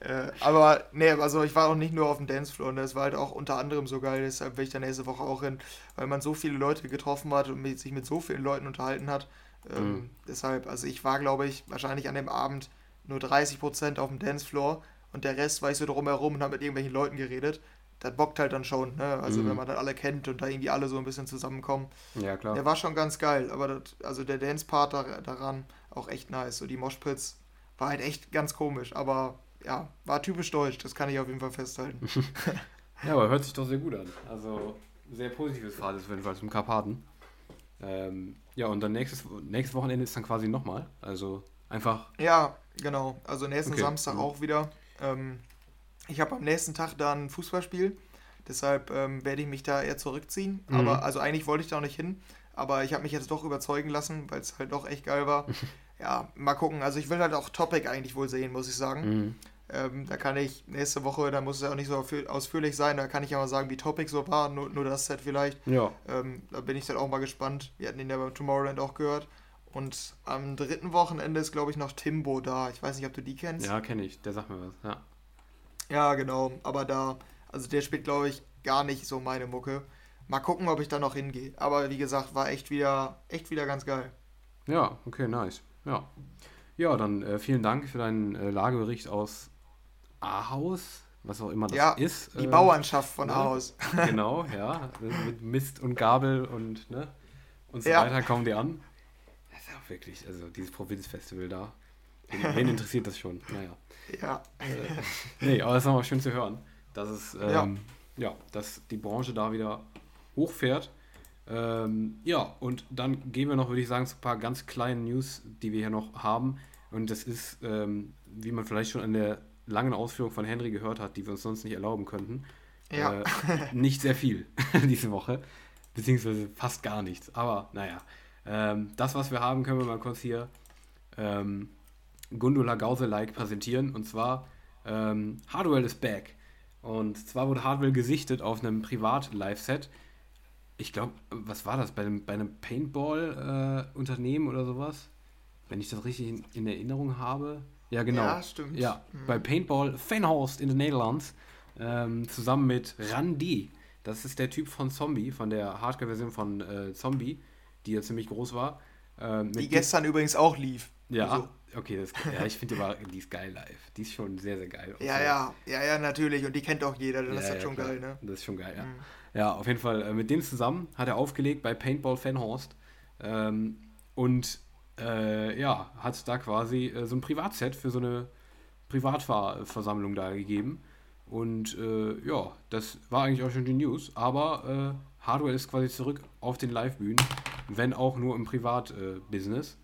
Äh, aber nee, also ich war auch nicht nur auf dem Dancefloor, ne? es war halt auch unter anderem so geil, deshalb will ich dann nächste Woche auch hin, weil man so viele Leute getroffen hat und sich mit so vielen Leuten unterhalten hat. Ähm, mhm. Deshalb, also ich war, glaube ich, wahrscheinlich an dem Abend nur 30% auf dem Dancefloor und der Rest war ich so drumherum und habe mit irgendwelchen Leuten geredet. Das bockt halt dann schon, ne? Also mhm. wenn man dann alle kennt und da irgendwie alle so ein bisschen zusammenkommen. Ja, klar. Der war schon ganz geil, aber das, also der Dance-Part daran auch echt nice. So die Moshpits war halt echt ganz komisch, aber ja, war typisch deutsch, das kann ich auf jeden Fall festhalten. [laughs] ja, aber hört sich doch sehr gut an. Also sehr positives Fazit auf jeden Fall zum Karpaten. Ähm, ja, und dann nächstes, nächstes Wochenende ist dann quasi nochmal. Also einfach. Ja, genau. Also nächsten okay. Samstag mhm. auch wieder. Ähm, ich habe am nächsten Tag dann ein Fußballspiel. Deshalb ähm, werde ich mich da eher zurückziehen. Mhm. Aber also eigentlich wollte ich da auch nicht hin. Aber ich habe mich jetzt doch überzeugen lassen, weil es halt doch echt geil war. [laughs] ja, mal gucken. Also ich will halt auch Topic eigentlich wohl sehen, muss ich sagen. Mhm. Ähm, da kann ich nächste Woche, da muss es ja auch nicht so ausführlich sein, da kann ich ja mal sagen, wie Topic so war, nur, nur das Set vielleicht. Ja. Ähm, da bin ich dann auch mal gespannt. Wir hatten ihn ja beim Tomorrowland auch gehört. Und am dritten Wochenende ist, glaube ich, noch Timbo da. Ich weiß nicht, ob du die kennst. Ja, kenne ich. Der sagt mir was, ja. Ja, genau. Aber da, also der spielt, glaube ich, gar nicht so meine Mucke. Mal gucken, ob ich da noch hingehe. Aber wie gesagt, war echt wieder, echt wieder ganz geil. Ja, okay, nice. Ja. Ja, dann äh, vielen Dank für deinen äh, Lagebericht aus Ahaus, was auch immer das ja, ist. Die äh, Bauernschaft von ne? Ahaus. [laughs] genau, ja. Mit Mist und Gabel und, ne, und so ja. weiter kommen die an. Das ist auch wirklich, also dieses Provinzfestival da. Wen, wen interessiert das schon? Naja. Ja. Äh, nee, aber es ist nochmal schön zu hören, dass es, ähm, ja. ja, dass die Branche da wieder hochfährt ähm, ja, und dann gehen wir noch, würde ich sagen, zu ein paar ganz kleinen News, die wir hier noch haben. Und das ist, ähm, wie man vielleicht schon an der langen Ausführung von Henry gehört hat, die wir uns sonst nicht erlauben könnten, ja. äh, nicht sehr viel [laughs] diese Woche, beziehungsweise fast gar nichts. Aber naja, ähm, das, was wir haben, können wir mal kurz hier ähm, Gundula Gause-like präsentieren. Und zwar ähm, Hardwell is back. Und zwar wurde Hardwell gesichtet auf einem Privat-Live-Set ich glaube, was war das? Bei einem, bei einem Paintball-Unternehmen äh, oder sowas? Wenn ich das richtig in, in, Erinnerung habe. Ja, genau. Ja, stimmt. Ja, mhm. bei Paintball Fenhorst in den Niederlanden ähm, zusammen mit Randy. Das ist der Typ von Zombie, von der Hardcore-Version von äh, Zombie, die ja ziemlich groß war. Ähm, die gestern übrigens auch lief. Ja, also. okay, das, ja, ich finde die, die ist geil live. Die ist schon sehr, sehr geil. Ja, ja, ja, ja, natürlich. Und die kennt auch jeder. Das ja, ist halt ja, schon klar. geil, ne? Das ist schon geil, ja. Mhm. Ja, auf jeden Fall. Äh, mit dem zusammen hat er aufgelegt bei Paintball Fanhorst. Ähm, und äh, ja, hat da quasi äh, so ein Privatset für so eine Privatversammlung da gegeben. Und äh, ja, das war eigentlich auch schon die News. Aber äh, Hardware ist quasi zurück auf den Live-Bühnen, wenn auch nur im Privatbusiness.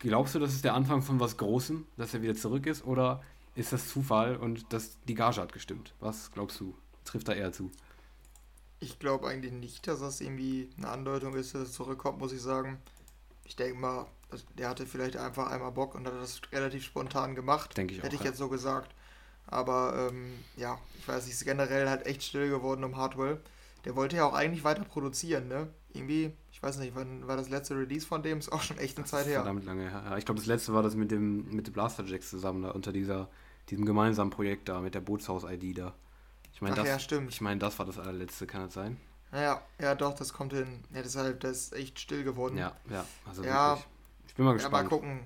Glaubst du, das ist der Anfang von was Großem, dass er wieder zurück ist? Oder ist das Zufall und das, die Gage hat gestimmt? Was glaubst du? Trifft da eher zu? Ich glaube eigentlich nicht, dass das irgendwie eine Andeutung ist, dass es zurückkommt, muss ich sagen. Ich denke mal, der hatte vielleicht einfach einmal Bock und hat das relativ spontan gemacht. Denke ich Hätte auch. Hätte ich ja. jetzt so gesagt. Aber ähm, ja, ich weiß nicht, ist generell halt echt still geworden um Hardwell. Der wollte ja auch eigentlich weiter produzieren, ne? Irgendwie, ich weiß nicht, wann war das letzte Release von dem? Ist auch schon echt eine Zeit her. Verdammt lange her. Ich glaube, das letzte war das mit dem mit dem Blaster Jacks zusammen da unter dieser, diesem gemeinsamen Projekt da, mit der Bootshaus-ID da. Ich meine, das, ja, stimmt. Ich meine, das war das allerletzte, kann das sein? Ja, ja, doch, das kommt hin. Ja, deshalb, das ist echt still geworden. Ja, ja, also ja, wirklich. Ich bin mal gespannt. Ja, mal gucken.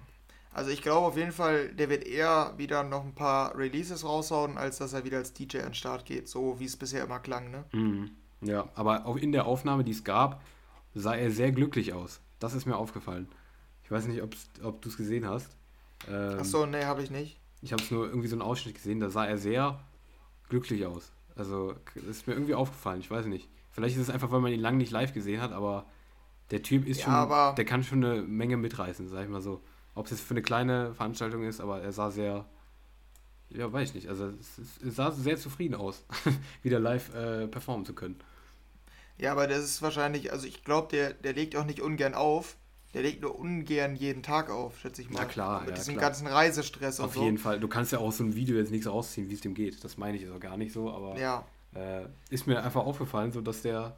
Also ich glaube auf jeden Fall, der wird eher wieder noch ein paar Releases raushauen, als dass er wieder als DJ an den Start geht, so wie es bisher immer klang, ne? Mhm. Ja, aber auch in der Aufnahme, die es gab, sah er sehr glücklich aus. Das ist mir aufgefallen. Ich weiß nicht, ob du es gesehen hast. Ähm, Achso, nee, habe ich nicht. Ich habe es nur irgendwie so einen Ausschnitt gesehen, da sah er sehr glücklich aus. Also, das ist mir irgendwie aufgefallen, ich weiß nicht. Vielleicht ist es einfach, weil man ihn lange nicht live gesehen hat, aber der Typ ist ja, schon, der kann schon eine Menge mitreißen, sag ich mal so. Ob es jetzt für eine kleine Veranstaltung ist, aber er sah sehr, ja, weiß ich nicht. Also es, sah sehr zufrieden aus, [laughs] wieder live äh, performen zu können. Ja, aber das ist wahrscheinlich, also ich glaube, der, der legt auch nicht ungern auf. Der legt nur ungern jeden Tag auf, schätze ich mal. Na klar, Mit ja, diesem klar. ganzen Reisestress und Auf so. jeden Fall. Du kannst ja auch so ein Video jetzt nichts rausziehen, wie es dem geht. Das meine ich also gar nicht so, aber ja. äh, ist mir einfach aufgefallen, so dass der,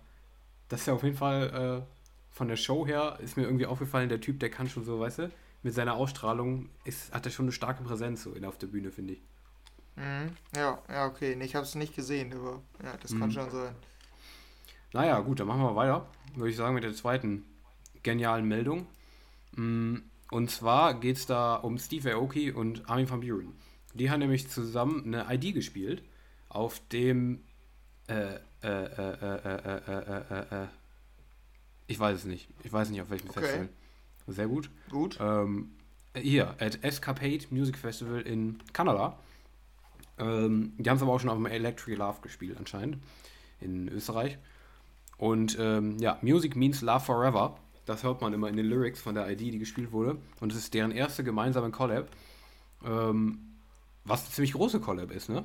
dass der auf jeden Fall äh, von der Show her ist mir irgendwie aufgefallen, der Typ, der kann schon so, weißt du, mit seiner Ausstrahlung ist, hat er schon eine starke Präsenz so in, auf der Bühne, finde ich. Mhm. Ja, ja, okay. Ich habe es nicht gesehen, aber ja, das mhm. kann schon sein. Naja, gut, dann machen wir weiter. Würde ich sagen, mit der zweiten genialen Meldung. Mm, und zwar geht es da um Steve Aoki und Armin van Buren. Die haben nämlich zusammen eine ID gespielt, auf dem äh, äh, äh, ich weiß es nicht. Ich weiß nicht, auf welchem okay. Festival. Sehr gut. Gut. Ähm, hier, at Escapade Music Festival in Kanada. Ähm, die haben es aber auch schon auf dem Electric Love gespielt, anscheinend. In Österreich. Und ähm, ja, Music Means Love Forever. Das hört man immer in den Lyrics von der ID, die gespielt wurde. Und es ist deren erste gemeinsame Collab. Ähm, was eine ziemlich große Collab ist, ne?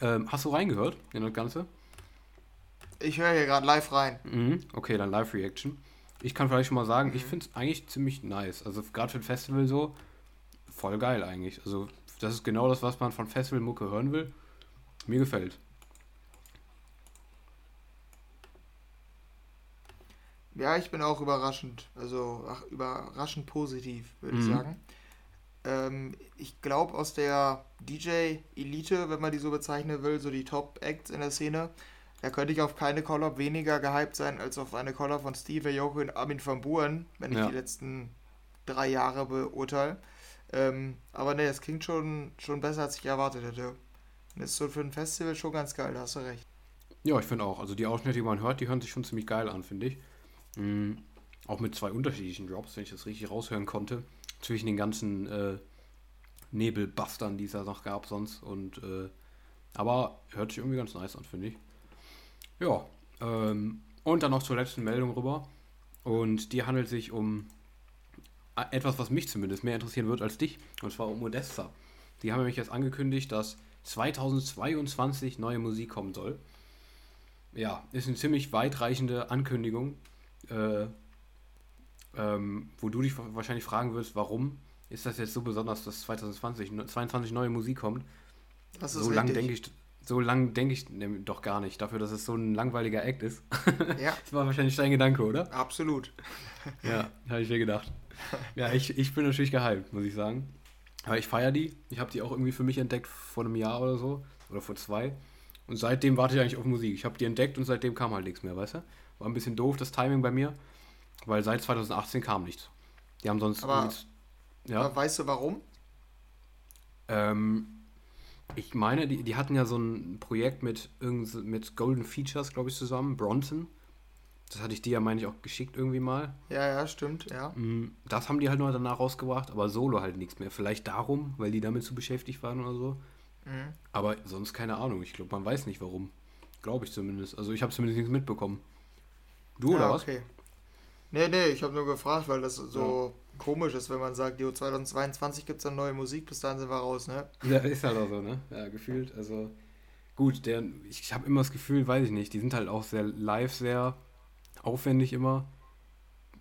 Ähm, hast du reingehört in das Ganze? Ich höre hier gerade live rein. Mhm, okay, dann Live-Reaction. Ich kann vielleicht schon mal sagen, mhm. ich finde es eigentlich ziemlich nice. Also gerade für ein Festival so, voll geil eigentlich. Also das ist genau das, was man von Festivalmucke hören will. Mir gefällt. Ja, ich bin auch überraschend, also ach, überraschend positiv, würde mhm. ich sagen. Ähm, ich glaube, aus der DJ-Elite, wenn man die so bezeichnen will, so die Top-Acts in der Szene, da könnte ich auf keine Collab weniger gehypt sein als auf eine Collab von Steve Aoki und Armin van Buren, wenn ich ja. die letzten drei Jahre beurteile. Ähm, aber ne, das klingt schon, schon besser, als ich erwartet hätte. Das ist so für ein Festival schon ganz geil, da hast du recht. Ja, ich finde auch. Also die Ausschnitte, die man hört, die hören sich schon ziemlich geil an, finde ich. Mhm. Auch mit zwei unterschiedlichen Drops, wenn ich das richtig raushören konnte. Zwischen den ganzen äh, Nebelbustern, die es da noch gab sonst. Und äh, aber hört sich irgendwie ganz nice an, finde ich. Ja. Ähm, und dann noch zur letzten Meldung rüber. Und die handelt sich um äh, etwas, was mich zumindest mehr interessieren wird als dich. Und zwar um Modesta. Die haben nämlich jetzt angekündigt, dass 2022 neue Musik kommen soll. Ja, ist eine ziemlich weitreichende Ankündigung äh, ähm, wo du dich wahrscheinlich fragen wirst, warum ist das jetzt so besonders, dass 2020, 2022 neue Musik kommt. Das so lange denke ich, so lange denke ich doch gar nicht, dafür, dass es so ein langweiliger Act ist. Ja. [laughs] das war wahrscheinlich dein Gedanke, oder? Absolut. [laughs] ja, habe ich mir gedacht. Ja, ich, ich bin natürlich gehypt, muss ich sagen. Aber ich feiere die. Ich habe die auch irgendwie für mich entdeckt vor einem Jahr oder so. Oder vor zwei. Und seitdem warte ich eigentlich auf Musik. Ich habe die entdeckt und seitdem kam halt nichts mehr, weißt du? War ein bisschen doof, das Timing bei mir, weil seit 2018 kam nichts. Die haben sonst. Aber, ja. aber weißt du warum? Ähm, ich meine, die, die hatten ja so ein Projekt mit, mit Golden Features, glaube ich, zusammen, Bronson. Das hatte ich dir ja, meine ich, auch geschickt irgendwie mal. Ja, ja, stimmt, ja. Mm, das haben die halt nur danach rausgebracht, aber solo halt nichts mehr. Vielleicht darum, weil die damit zu beschäftigt waren oder so. Mhm. Aber sonst keine Ahnung. Ich glaube, man weiß nicht warum. Glaube ich zumindest. Also ich habe zumindest nichts mitbekommen. Du ja, oder was? Okay. Nee, nee, ich habe nur gefragt, weil das so ja. komisch ist, wenn man sagt, jo, 2022 gibt es dann neue Musik, bis dahin sind wir raus, ne? Ja, ist halt auch so, ne? Ja, gefühlt. Also gut, der, ich habe immer das Gefühl, weiß ich nicht, die sind halt auch sehr live, sehr aufwendig immer.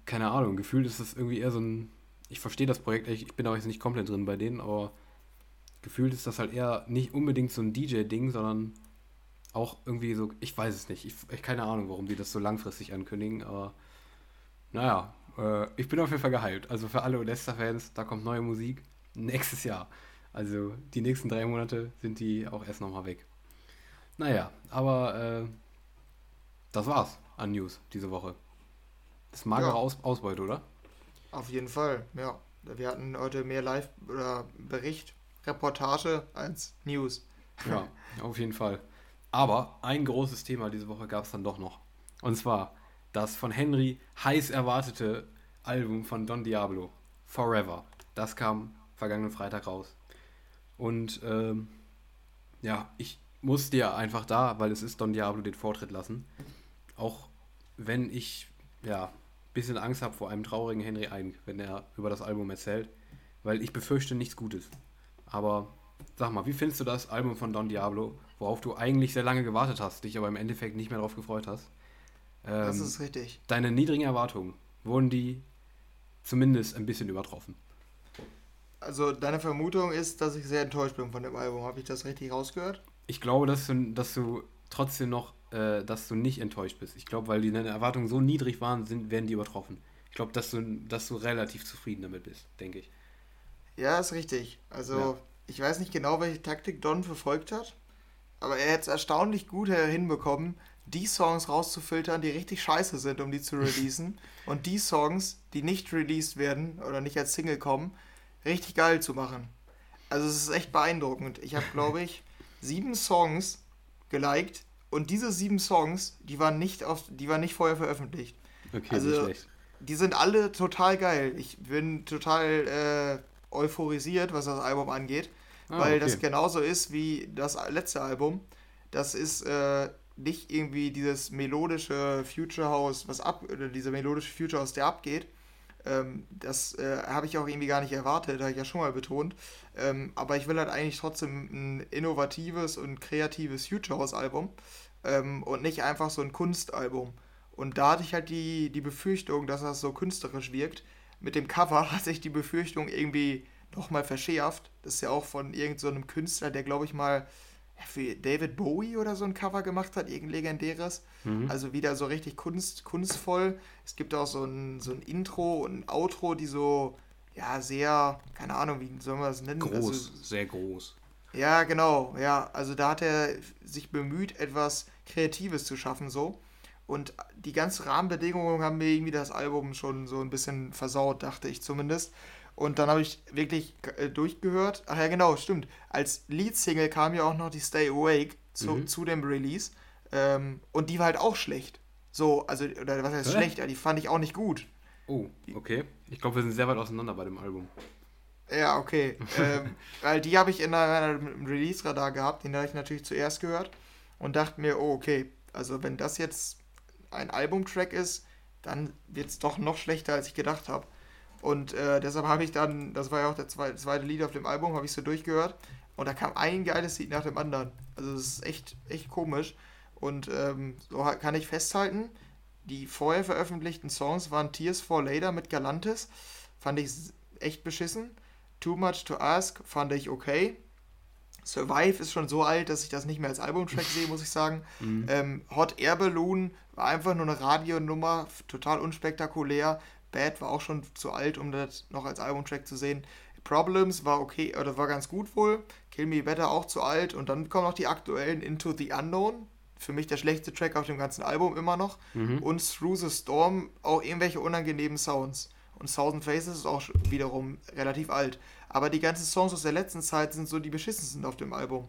Keine Ahnung, gefühlt ist das irgendwie eher so ein. Ich verstehe das Projekt, ich bin auch jetzt nicht komplett drin bei denen, aber gefühlt ist das halt eher nicht unbedingt so ein DJ-Ding, sondern auch irgendwie so, ich weiß es nicht. Ich, ich keine Ahnung, warum die das so langfristig ankündigen, aber naja, äh, ich bin auf jeden Fall gehypt. Also für alle Odessa-Fans, da kommt neue Musik nächstes Jahr. Also die nächsten drei Monate sind die auch erst nochmal weg. Naja, aber äh, das war's an News diese Woche. Das magere ja. Aus Ausbeute, oder? Auf jeden Fall, ja. Wir hatten heute mehr Live- oder Bericht, Reportage als News. Ja, auf jeden Fall. Aber ein großes Thema diese Woche gab es dann doch noch. Und zwar das von Henry heiß erwartete Album von Don Diablo, Forever. Das kam vergangenen Freitag raus. Und ähm, ja, ich muss dir einfach da, weil es ist Don Diablo, den Vortritt lassen. Auch wenn ich ja ein bisschen Angst habe vor einem traurigen Henry Eink, wenn er über das Album erzählt, weil ich befürchte nichts Gutes. Aber sag mal, wie findest du das Album von Don Diablo, worauf du eigentlich sehr lange gewartet hast, dich aber im Endeffekt nicht mehr darauf gefreut hast? Ähm, das ist richtig. Deine niedrigen Erwartungen, wurden die zumindest ein bisschen übertroffen? Also deine Vermutung ist, dass ich sehr enttäuscht bin von dem Album. Habe ich das richtig rausgehört? Ich glaube, dass du, dass du trotzdem noch, äh, dass du nicht enttäuscht bist. Ich glaube, weil die deine Erwartungen so niedrig waren, sind, werden die übertroffen. Ich glaube, dass du, dass du relativ zufrieden damit bist, denke ich. Ja, ist richtig. Also ja. Ich weiß nicht genau, welche Taktik Don verfolgt hat, aber er hat es erstaunlich gut hinbekommen, die Songs rauszufiltern, die richtig scheiße sind, um die zu [laughs] releasen. und die Songs, die nicht released werden oder nicht als Single kommen, richtig geil zu machen. Also es ist echt beeindruckend. Ich habe, glaube ich, [laughs] sieben Songs geliked und diese sieben Songs, die waren nicht auf, die waren nicht vorher veröffentlicht. Okay, also. Die sind alle total geil. Ich bin total äh, euphorisiert, was das Album angeht, ah, weil okay. das genauso ist wie das letzte Album. Das ist äh, nicht irgendwie dieses melodische Future House, was ab, oder dieser melodische Future House, der abgeht. Ähm, das äh, habe ich auch irgendwie gar nicht erwartet, habe ich ja schon mal betont. Ähm, aber ich will halt eigentlich trotzdem ein innovatives und kreatives Future House Album ähm, und nicht einfach so ein Kunstalbum. Und da hatte ich halt die, die Befürchtung, dass das so künstlerisch wirkt. Mit dem Cover [laughs] hat sich die Befürchtung irgendwie nochmal verschärft. Das ist ja auch von irgendeinem so Künstler, der glaube ich mal für David Bowie oder so ein Cover gemacht hat, irgendein legendäres. Mhm. Also wieder so richtig kunst, kunstvoll. Es gibt auch so ein, so ein Intro und ein Outro, die so, ja, sehr, keine Ahnung, wie soll man das nennen? Groß, also, sehr groß. Ja, genau, ja. Also da hat er sich bemüht, etwas Kreatives zu schaffen, so. Und die ganzen Rahmenbedingungen haben mir irgendwie das Album schon so ein bisschen versaut, dachte ich zumindest. Und dann habe ich wirklich äh, durchgehört. Ach ja, genau, stimmt. Als Lead-Single kam ja auch noch die Stay Awake zu, mhm. zu dem Release. Ähm, und die war halt auch schlecht. So, also, oder was heißt Hä? schlecht? Die fand ich auch nicht gut. Oh, okay. Ich glaube, wir sind sehr weit auseinander bei dem Album. Ja, okay. ähm, [laughs] weil die habe ich in einem Release-Radar gehabt, den habe ich natürlich zuerst gehört und dachte mir, oh, okay, also wenn das jetzt ein Albumtrack ist, dann wird es doch noch schlechter, als ich gedacht habe. Und äh, deshalb habe ich dann, das war ja auch der zweite, zweite Lied auf dem Album, habe ich so durchgehört. Und da kam ein geiles Lied nach dem anderen. Also es ist echt, echt komisch. Und ähm, so kann ich festhalten, die vorher veröffentlichten Songs waren Tears for Later mit Galantis. Fand ich echt beschissen. Too Much to Ask fand ich okay. Survive ist schon so alt, dass ich das nicht mehr als Albumtrack sehe, muss ich sagen. [laughs] Mhm. Ähm, Hot Air Balloon war einfach nur eine Radionummer, total unspektakulär. Bad war auch schon zu alt, um das noch als Albumtrack zu sehen. Problems war okay, oder war ganz gut wohl. Kill Me Better auch zu alt. Und dann kommen noch die aktuellen Into the Unknown. Für mich der schlechteste Track auf dem ganzen Album immer noch. Mhm. Und Through the Storm auch irgendwelche unangenehmen Sounds. Und Thousand Faces ist auch wiederum relativ alt. Aber die ganzen Songs aus der letzten Zeit sind so die beschissensten auf dem Album.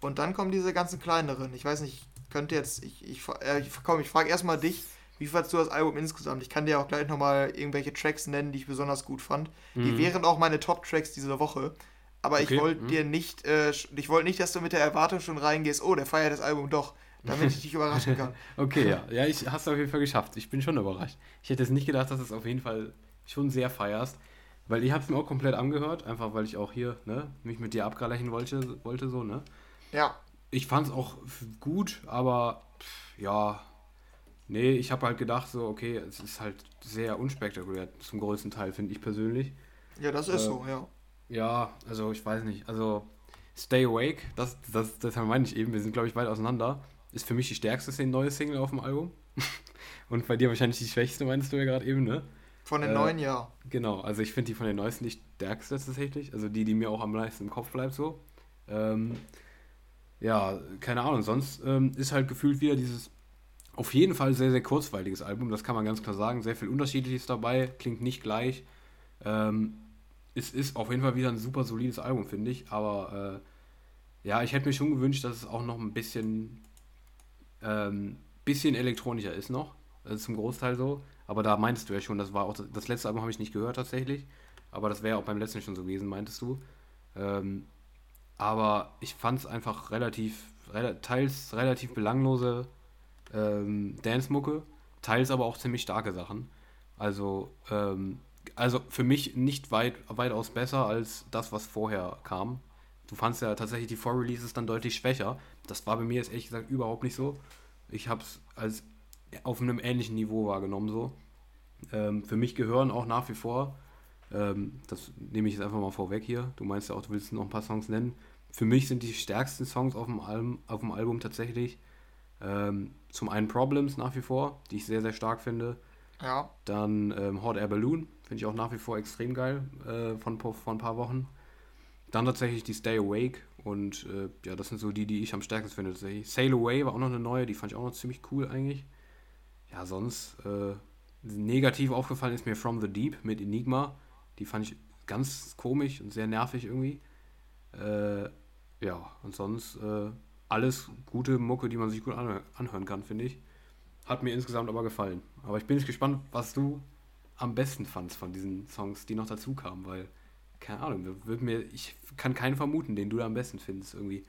Und dann kommen diese ganzen kleineren. Ich weiß nicht, ich könnte jetzt, ich, ich, äh, komm, ich frage erstmal dich, wie fandest du das Album insgesamt? Ich kann dir auch gleich nochmal irgendwelche Tracks nennen, die ich besonders gut fand. Mhm. Die wären auch meine Top-Tracks dieser Woche. Aber okay. ich wollte mhm. dir nicht, äh, ich wollte nicht, dass du mit der Erwartung schon reingehst, oh, der feiert das Album doch, damit ich dich überraschen kann. [laughs] okay, ja. Ja, ich hast du auf jeden Fall geschafft. Ich bin schon überrascht. Ich hätte jetzt nicht gedacht, dass du es auf jeden Fall schon sehr feierst. Weil ich habe es mir auch komplett angehört, einfach weil ich auch hier, ne, mich mit dir abgleichen wollte, wollte so, ne? Ja. Ich fand es auch gut, aber pff, ja, Nee, ich habe halt gedacht, so, okay, es ist halt sehr unspektakulär zum größten Teil, finde ich persönlich. Ja, das ist äh, so, ja. Ja, also ich weiß nicht. Also Stay Awake, das, das, das meine ich eben, wir sind, glaube ich, weit auseinander. Ist für mich die stärkste neue Single auf dem Album. [laughs] Und bei dir wahrscheinlich die schwächste, meinst du ja gerade eben, ne? Von den äh, neuen, ja. Genau, also ich finde die von den neuesten die stärkste tatsächlich. Also die, die mir auch am meisten im Kopf bleibt so. Ähm, ja, keine Ahnung, sonst ähm, ist halt gefühlt wieder dieses auf jeden Fall sehr, sehr kurzweiliges Album, das kann man ganz klar sagen. Sehr viel Unterschiedliches dabei, klingt nicht gleich. Ähm, es ist auf jeden Fall wieder ein super solides Album, finde ich. Aber äh, ja, ich hätte mir schon gewünscht, dass es auch noch ein bisschen, ähm, bisschen elektronischer ist noch. Das ist zum Großteil so. Aber da meintest du ja schon, das war auch das letzte Album habe ich nicht gehört tatsächlich. Aber das wäre auch beim letzten schon so gewesen, meintest du. Ähm, aber ich fand es einfach relativ, re teils relativ belanglose ähm, Dance-Mucke, teils aber auch ziemlich starke Sachen. Also, ähm, also für mich nicht weit, weitaus besser als das, was vorher kam. Du fandst ja tatsächlich die Vorreleases dann deutlich schwächer. Das war bei mir jetzt ehrlich gesagt überhaupt nicht so. Ich habe es als auf einem ähnlichen Niveau wahrgenommen so. Ähm, für mich gehören auch nach wie vor, ähm, das nehme ich jetzt einfach mal vorweg hier, du meinst ja auch, du willst noch ein paar Songs nennen. Für mich sind die stärksten Songs auf dem Album, auf dem Album tatsächlich ähm, zum einen Problems nach wie vor, die ich sehr, sehr stark finde. Ja. Dann ähm, Hot Air Balloon, finde ich auch nach wie vor extrem geil äh, von, von ein paar Wochen. Dann tatsächlich die Stay Awake und äh, ja, das sind so die, die ich am stärksten finde tatsächlich. Sail Away war auch noch eine neue, die fand ich auch noch ziemlich cool eigentlich. Ja, sonst äh, negativ aufgefallen ist mir From the Deep mit Enigma. Die fand ich ganz komisch und sehr nervig irgendwie. Äh, ja, und sonst äh, alles gute Mucke, die man sich gut anhören kann, finde ich. Hat mir insgesamt aber gefallen. Aber ich bin jetzt gespannt, was du am besten fandst von diesen Songs, die noch dazu kamen, weil, keine Ahnung, wird mir, ich kann keinen vermuten, den du da am besten findest irgendwie.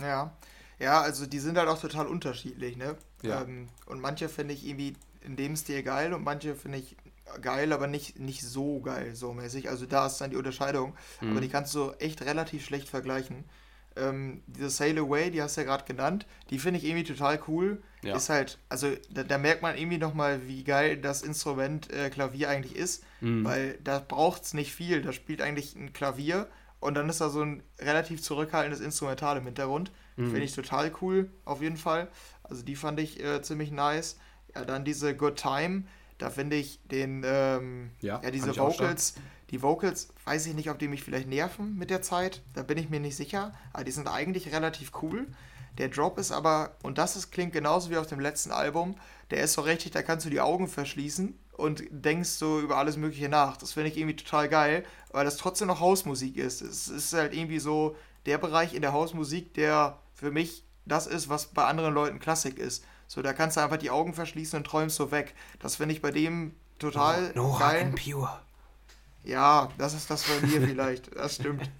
Ja, ja, also die sind halt auch total unterschiedlich, ne? Ja. Ähm, und manche finde ich irgendwie in dem Stil geil und manche finde ich geil, aber nicht, nicht so geil, so mäßig. Also da ist dann die Unterscheidung. Mhm. Aber die kannst du echt relativ schlecht vergleichen. Ähm, diese Sail Away, die hast du ja gerade genannt, die finde ich irgendwie total cool. Ja. Ist halt, also da, da merkt man irgendwie nochmal, wie geil das Instrument äh, Klavier eigentlich ist, mhm. weil da braucht es nicht viel. Da spielt eigentlich ein Klavier und dann ist da so ein relativ zurückhaltendes Instrumental im Hintergrund. Mhm. Finde ich total cool, auf jeden Fall. Also die fand ich äh, ziemlich nice. Ja, dann diese Good Time, da finde ich den, ähm, ja, ja, diese Vocals, die Vocals, weiß ich nicht, ob die mich vielleicht nerven mit der Zeit, da bin ich mir nicht sicher, aber die sind eigentlich relativ cool. Der Drop ist aber, und das ist, klingt genauso wie auf dem letzten Album, der ist so richtig, da kannst du die Augen verschließen und denkst so über alles Mögliche nach. Das finde ich irgendwie total geil, weil das trotzdem noch Hausmusik ist. Es ist halt irgendwie so der Bereich in der Hausmusik, der für mich das ist, was bei anderen Leuten Klassik ist. So, da kannst du einfach die Augen verschließen und träumst so weg. Das finde ich bei dem total no, no geil. Pure. Ja, das ist das bei mir [laughs] vielleicht. Das stimmt.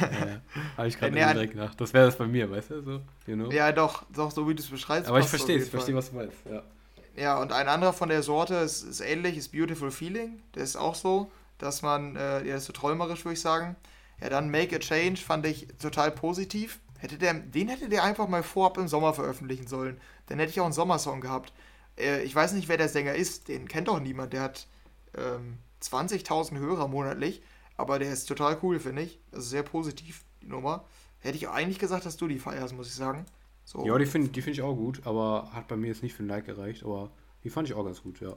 ja, habe ich gerade direkt gedacht. Das wäre das bei mir, weißt du? So, you know? Ja, doch, doch, so wie du es beschreibst. Aber ich verstehe es, ich verstehe, was du meinst. Ja. ja, und ein anderer von der Sorte ist, ist ähnlich, ist Beautiful Feeling. Der ist auch so, dass man, äh, der ist so träumerisch, würde ich sagen. Ja, dann Make a Change fand ich total positiv. Hätte der, den hätte der einfach mal vorab im Sommer veröffentlichen sollen. Dann hätte ich auch einen Sommersong gehabt. Äh, ich weiß nicht, wer der Sänger ist. Den kennt doch niemand. Der hat ähm, 20.000 Hörer monatlich. Aber der ist total cool, finde ich. Also sehr positiv, die Nummer. Hätte ich eigentlich gesagt, dass du die feierst, muss ich sagen. So. Ja, die finde die find ich auch gut, aber hat bei mir jetzt nicht für ein Like gereicht. Aber die fand ich auch ganz gut, ja.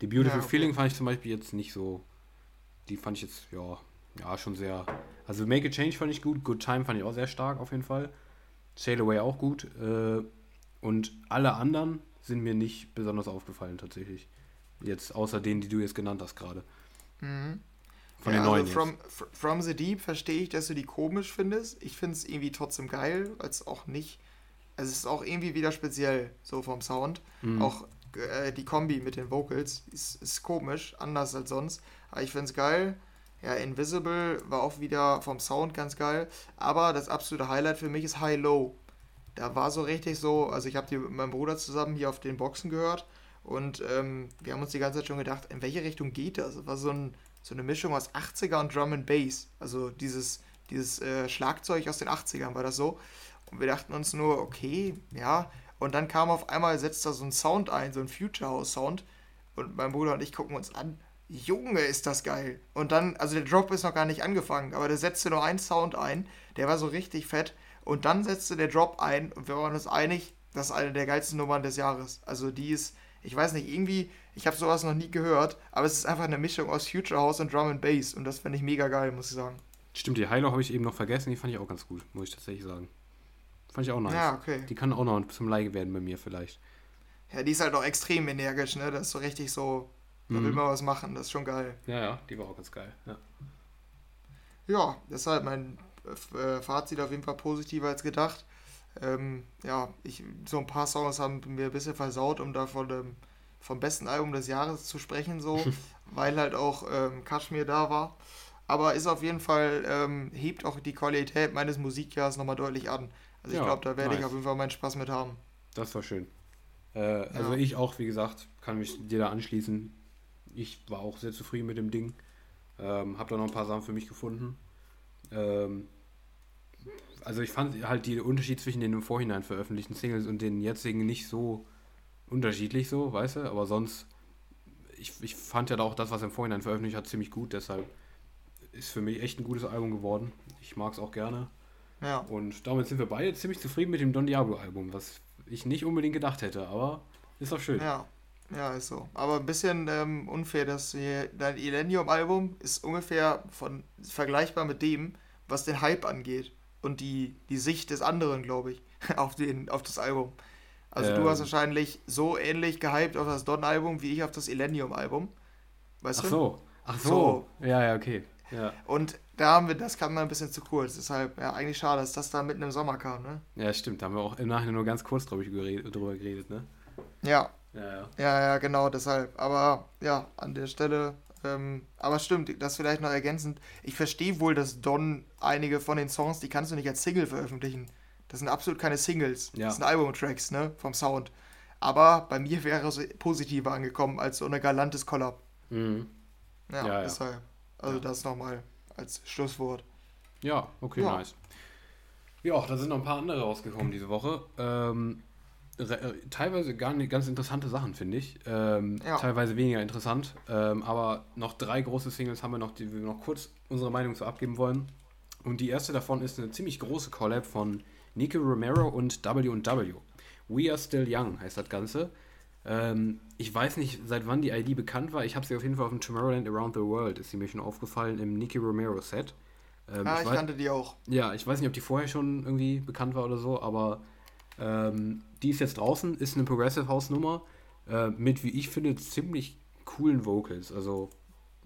Die Beautiful ja, okay. Feeling fand ich zum Beispiel jetzt nicht so. Die fand ich jetzt, ja, ja, schon sehr. Also Make a Change fand ich gut, Good Time fand ich auch sehr stark auf jeden Fall. Sail Away auch gut. Äh, und alle anderen sind mir nicht besonders aufgefallen tatsächlich. Jetzt außer denen, die du jetzt genannt hast gerade. Mhm. Von ja, den neuen. Also from, from the Deep verstehe ich, dass du die komisch findest. Ich finde es irgendwie trotzdem geil, weil es auch nicht. Also es ist auch irgendwie wieder speziell, so vom Sound. Mhm. Auch äh, die Kombi mit den Vocals ist, ist komisch, anders als sonst. Aber ich finde es geil. Ja, Invisible war auch wieder vom Sound ganz geil. Aber das absolute Highlight für mich ist High Low. Da war so richtig so, also ich habe die mit meinem Bruder zusammen hier auf den Boxen gehört und ähm, wir haben uns die ganze Zeit schon gedacht, in welche Richtung geht das? Das war so, ein, so eine Mischung aus 80er und Drum and Bass. Also dieses, dieses äh, Schlagzeug aus den 80ern war das so. Und wir dachten uns nur, okay, ja. Und dann kam auf einmal, setzt da so ein Sound ein, so ein Future House Sound. Und mein Bruder und ich gucken uns an Junge, ist das geil. Und dann, also der Drop ist noch gar nicht angefangen, aber der setzte nur einen Sound ein, der war so richtig fett. Und dann setzte der Drop ein und wir waren uns einig, das ist eine der geilsten Nummern des Jahres. Also die ist, ich weiß nicht, irgendwie, ich habe sowas noch nie gehört, aber es ist einfach eine Mischung aus Future House und Drum and Bass und das finde ich mega geil, muss ich sagen. Stimmt, die Hilo habe ich eben noch vergessen, die fand ich auch ganz gut, muss ich tatsächlich sagen. Fand ich auch nice. Ja, okay. Die kann auch noch zum Like werden bei mir vielleicht. Ja, die ist halt auch extrem energisch, ne? Das ist so richtig so Da mhm. will man was machen, das ist schon geil. Ja, ja, die war auch ganz geil. Ja, ja deshalb mein äh, Fazit auf jeden Fall positiver als gedacht. Ähm, ja, ich, so ein paar Songs haben mir ein bisschen versaut, um da von dem, vom besten Album des Jahres zu sprechen, so, [laughs] weil halt auch ähm, Kashmir da war. Aber ist auf jeden Fall, ähm, hebt auch die Qualität meines Musikjahres nochmal deutlich an. Also ich glaube, da werde nice. ich auf jeden Fall meinen Spaß mit haben. Das war schön. Äh, also ja. ich auch, wie gesagt, kann mich dir da anschließen. Ich war auch sehr zufrieden mit dem Ding. Ähm, hab da noch ein paar Sachen für mich gefunden. Ähm, also ich fand halt den Unterschied zwischen den im Vorhinein veröffentlichten Singles und den jetzigen nicht so unterschiedlich so, weißt du, aber sonst, ich, ich fand ja auch das, was er im Vorhinein veröffentlicht hat, ziemlich gut, deshalb ist für mich echt ein gutes Album geworden. Ich mag es auch gerne. Ja. Und damit sind wir beide ziemlich zufrieden mit dem Don Diablo Album, was ich nicht unbedingt gedacht hätte, aber ist doch schön. Ja, ja, ist so. Aber ein bisschen ähm, unfair, dass hier, dein Illenium-Album ist ungefähr von, vergleichbar mit dem, was den Hype angeht und die, die Sicht des anderen, glaube ich, [laughs] auf, den, auf das Album. Also ähm. du hast wahrscheinlich so ähnlich gehypt auf das Don-Album wie ich auf das Illenium-Album. Weißt Ach du? so. Ach so. so. Ja, ja, okay. Ja. Und da haben wir, das kam mal ein bisschen zu kurz. Deshalb, ja, eigentlich schade, dass das da mitten im Sommer kam, ne? Ja, stimmt. Da haben wir auch im Nachhinein nur ganz kurz drüber geredet, drüber geredet ne? Ja. Ja, ja. Ja, ja, genau, deshalb. Aber ja, an der Stelle. Ähm, aber stimmt, das vielleicht noch ergänzend. Ich verstehe wohl, dass Don einige von den Songs, die kannst du nicht als Single veröffentlichen. Das sind absolut keine Singles. Ja. Das sind Albumtracks, ne? Vom Sound. Aber bei mir wäre es positiver angekommen als so ein galantes Collab. Mhm. Ja, ja, deshalb. Also ja. das nochmal als Schlusswort. Ja, okay, ja. nice. Ja, da sind noch ein paar andere rausgekommen diese Woche. Ähm, äh, teilweise gar nicht ganz interessante Sachen, finde ich. Ähm, ja. Teilweise weniger interessant. Ähm, aber noch drei große Singles haben wir noch, die wir noch kurz unsere Meinung zu abgeben wollen. Und die erste davon ist eine ziemlich große Collab von Nico Romero und W&W. We Are Still Young heißt das Ganze. Ähm, ich weiß nicht, seit wann die ID bekannt war. Ich habe sie auf jeden Fall auf dem Tomorrowland Around the World, ist sie mir schon aufgefallen, im Nicky Romero Set. Ähm, ah, ich, ich kannte die auch. Ja, ich weiß nicht, ob die vorher schon irgendwie bekannt war oder so, aber ähm, die ist jetzt draußen, ist eine Progressive House Nummer äh, mit, wie ich finde, ziemlich coolen Vocals. Also,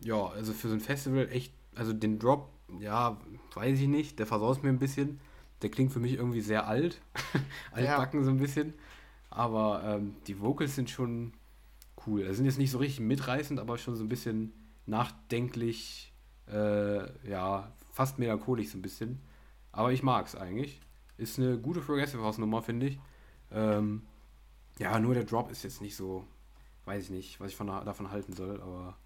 ja, also für so ein Festival echt, also den Drop, ja, weiß ich nicht, der versaust mir ein bisschen. Der klingt für mich irgendwie sehr alt, [laughs] altbacken ja. so ein bisschen. Aber ähm, die Vocals sind schon cool. Also sind jetzt nicht so richtig mitreißend, aber schon so ein bisschen nachdenklich, äh, ja, fast melancholisch so ein bisschen. Aber ich mag es eigentlich. Ist eine gute Progressive House Nummer, finde ich. Ähm, ja, nur der Drop ist jetzt nicht so, weiß ich nicht, was ich von, davon halten soll, aber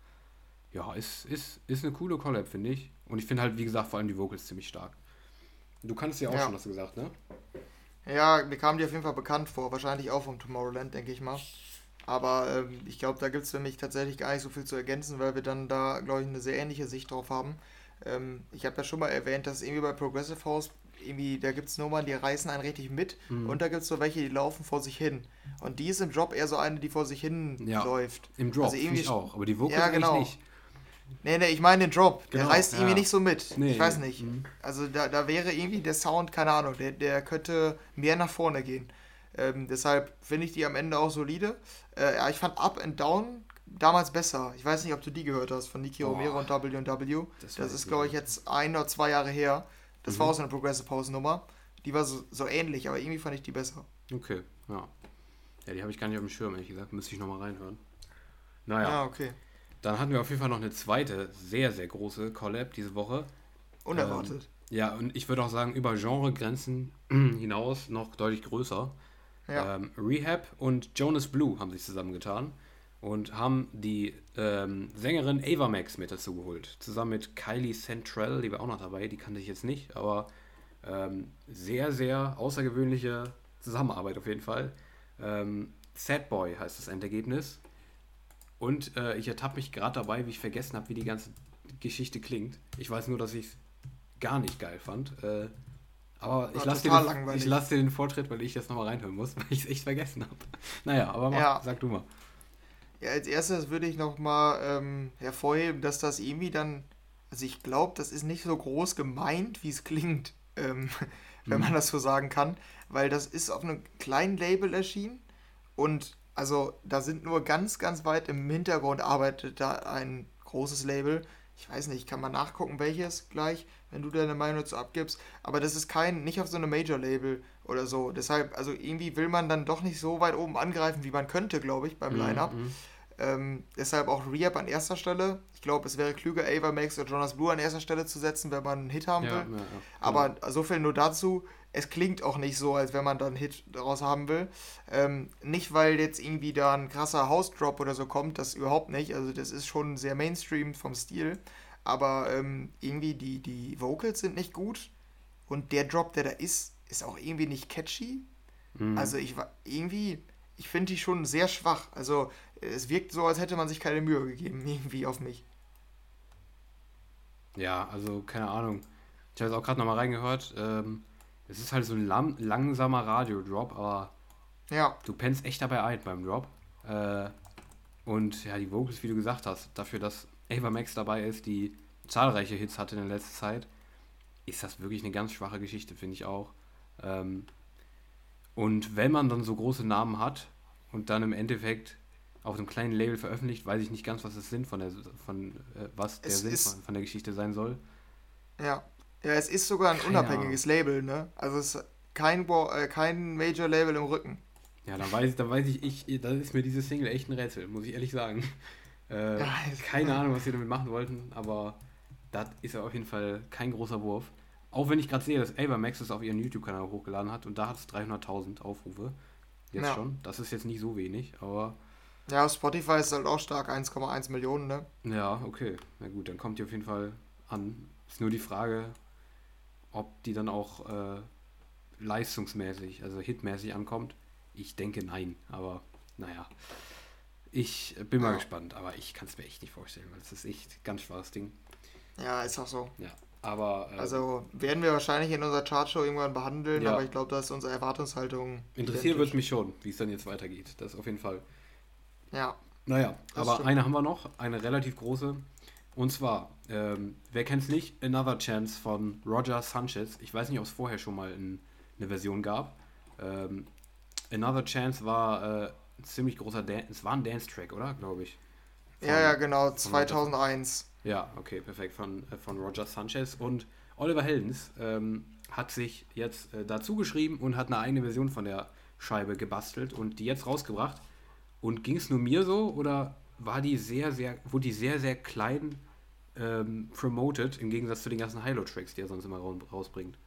ja, ist, ist, ist eine coole Collab, finde ich. Und ich finde halt, wie gesagt, vor allem die Vocals ziemlich stark. Du kannst ja auch ja. schon was gesagt, ne? Ja, mir kam die auf jeden Fall bekannt vor. Wahrscheinlich auch vom Tomorrowland, denke ich mal. Aber ähm, ich glaube, da gibt es für mich tatsächlich gar nicht so viel zu ergänzen, weil wir dann da, glaube ich, eine sehr ähnliche Sicht drauf haben. Ähm, ich habe ja schon mal erwähnt, dass irgendwie bei Progressive House, irgendwie, da gibt es Nummern, die reißen einen richtig mit mhm. und da gibt es so welche, die laufen vor sich hin. Und die ist im Drop eher so eine, die vor sich hin ja, läuft. Im Drop also irgendwie auch, aber die Vocals ja, genau. nicht. Nee, nee, ich meine den Drop. Genau, der reißt ja. irgendwie nicht so mit. Nee, ich weiß nicht. Mhm. Also da, da wäre irgendwie der Sound, keine Ahnung, der, der könnte mehr nach vorne gehen. Ähm, deshalb finde ich die am Ende auch solide. Äh, ja, ich fand Up and Down damals besser. Ich weiß nicht, ob du die gehört hast von Niki. Romero und W&W. Das, das ist, glaube ich, jetzt ein oder zwei Jahre her. Das mhm. war auch so eine Progressive House Nummer. Die war so, so ähnlich, aber irgendwie fand ich die besser. Okay, ja. Ja, die habe ich gar nicht auf dem Schirm, ehrlich gesagt. Müsste ich nochmal reinhören. Naja. Ja, okay. Dann hatten wir auf jeden Fall noch eine zweite, sehr, sehr große Collab diese Woche. Unerwartet. Ähm, ja, und ich würde auch sagen, über Genregrenzen [clears throat] hinaus noch deutlich größer. Ja. Ähm, Rehab und Jonas Blue haben sich zusammengetan und haben die ähm, Sängerin Ava Max mit dazu geholt. Zusammen mit Kylie Central, die war auch noch dabei, die kannte ich jetzt nicht, aber ähm, sehr, sehr außergewöhnliche Zusammenarbeit auf jeden Fall. Ähm, Sad Boy heißt das Endergebnis. Und äh, ich ertappe mich gerade dabei, wie ich vergessen habe, wie die ganze Geschichte klingt. Ich weiß nur, dass ich es gar nicht geil fand. Äh, aber ich lasse dir, lass dir den Vortritt, weil ich jetzt nochmal reinhören muss, [laughs] weil ich es echt vergessen habe. Naja, aber mach, ja. sag du mal. Ja, als erstes würde ich nochmal ähm, hervorheben, dass das irgendwie dann, also ich glaube, das ist nicht so groß gemeint, wie es klingt, [laughs] ähm, wenn mhm. man das so sagen kann, weil das ist auf einem kleinen Label erschienen und also da sind nur ganz, ganz weit im Hintergrund arbeitet da ein großes Label. Ich weiß nicht, kann man nachgucken, welches gleich, wenn du deine Meinung dazu abgibst. Aber das ist kein, nicht auf so einem Major-Label oder so. Deshalb, also irgendwie will man dann doch nicht so weit oben angreifen, wie man könnte, glaube ich, beim mhm. Line-Up. Mhm. Ähm, deshalb auch Rehab an erster Stelle. Ich glaube, es wäre klüger, Ava Max oder Jonas Blue an erster Stelle zu setzen, wenn man einen Hit haben will. Ja, ja, Aber so viel nur dazu es klingt auch nicht so, als wenn man da einen Hit daraus haben will. Ähm, nicht, weil jetzt irgendwie da ein krasser House-Drop oder so kommt, das überhaupt nicht. Also das ist schon sehr Mainstream vom Stil. Aber ähm, irgendwie die, die Vocals sind nicht gut. Und der Drop, der da ist, ist auch irgendwie nicht catchy. Mhm. Also ich war irgendwie, ich finde die schon sehr schwach. Also es wirkt so, als hätte man sich keine Mühe gegeben, [laughs] irgendwie auf mich. Ja, also keine Ahnung. Ich habe jetzt auch gerade nochmal reingehört. Ähm es ist halt so ein lang langsamer Radio-Drop, aber ja. du pennst echt dabei ein beim Drop. Äh, und ja, die Vocals, wie du gesagt hast, dafür, dass Ava Max dabei ist, die zahlreiche Hits hatte in der letzten Zeit, ist das wirklich eine ganz schwache Geschichte, finde ich auch. Ähm, und wenn man dann so große Namen hat und dann im Endeffekt auf einem kleinen Label veröffentlicht, weiß ich nicht ganz, was das Sinn von der von äh, was der Sinn von, von, der Geschichte sein soll. Ja, ja, es ist sogar ein Keine unabhängiges Ahnung. Label, ne? Also es ist kein, äh, kein Major-Label im Rücken. Ja, dann weiß, dann weiß ich, ich, da ist mir diese Single echt ein Rätsel, muss ich ehrlich sagen. [laughs] Äh, keine Ahnung, was sie damit machen wollten, aber das ist ja auf jeden Fall kein großer Wurf. Auch wenn ich gerade sehe, dass Max es auf ihren YouTube-Kanal hochgeladen hat und da hat es 300.000 Aufrufe. Jetzt ja. schon. Das ist jetzt nicht so wenig, aber. Ja, Spotify ist halt auch stark, 1,1 Millionen, ne? Ja, okay. Na gut, dann kommt die auf jeden Fall an. Ist nur die Frage, ob die dann auch äh, leistungsmäßig, also hitmäßig ankommt. Ich denke nein, aber naja. Ich bin mal ja. gespannt, aber ich kann es mir echt nicht vorstellen, weil es ist echt ein ganz schwaches Ding. Ja, ist auch so. Ja, aber. Äh, also werden wir wahrscheinlich in unserer Chartshow irgendwann behandeln, ja. aber ich glaube, da ist unsere Erwartungshaltung. Interessiert wird mich schon, wie es dann jetzt weitergeht. Das auf jeden Fall. Ja. Naja, aber stimmt. eine haben wir noch, eine relativ große. Und zwar, ähm, wer kennt es nicht? Another Chance von Roger Sanchez. Ich weiß nicht, ob es vorher schon mal in, eine Version gab. Ähm, Another Chance war äh, ein ziemlich großer Dance, es war ein Dance-Track, oder? Glaube ich. Von, ja, ja, genau, 2001. Ja, okay, perfekt, von, äh, von Roger Sanchez. Und Oliver Heldens ähm, hat sich jetzt äh, dazu geschrieben und hat eine eigene Version von der Scheibe gebastelt und die jetzt rausgebracht. Und ging es nur mir so oder war die sehr, sehr, wurde die sehr, sehr klein ähm, promoted, im Gegensatz zu den ganzen Hilo-Tracks, die er sonst immer rausbringt.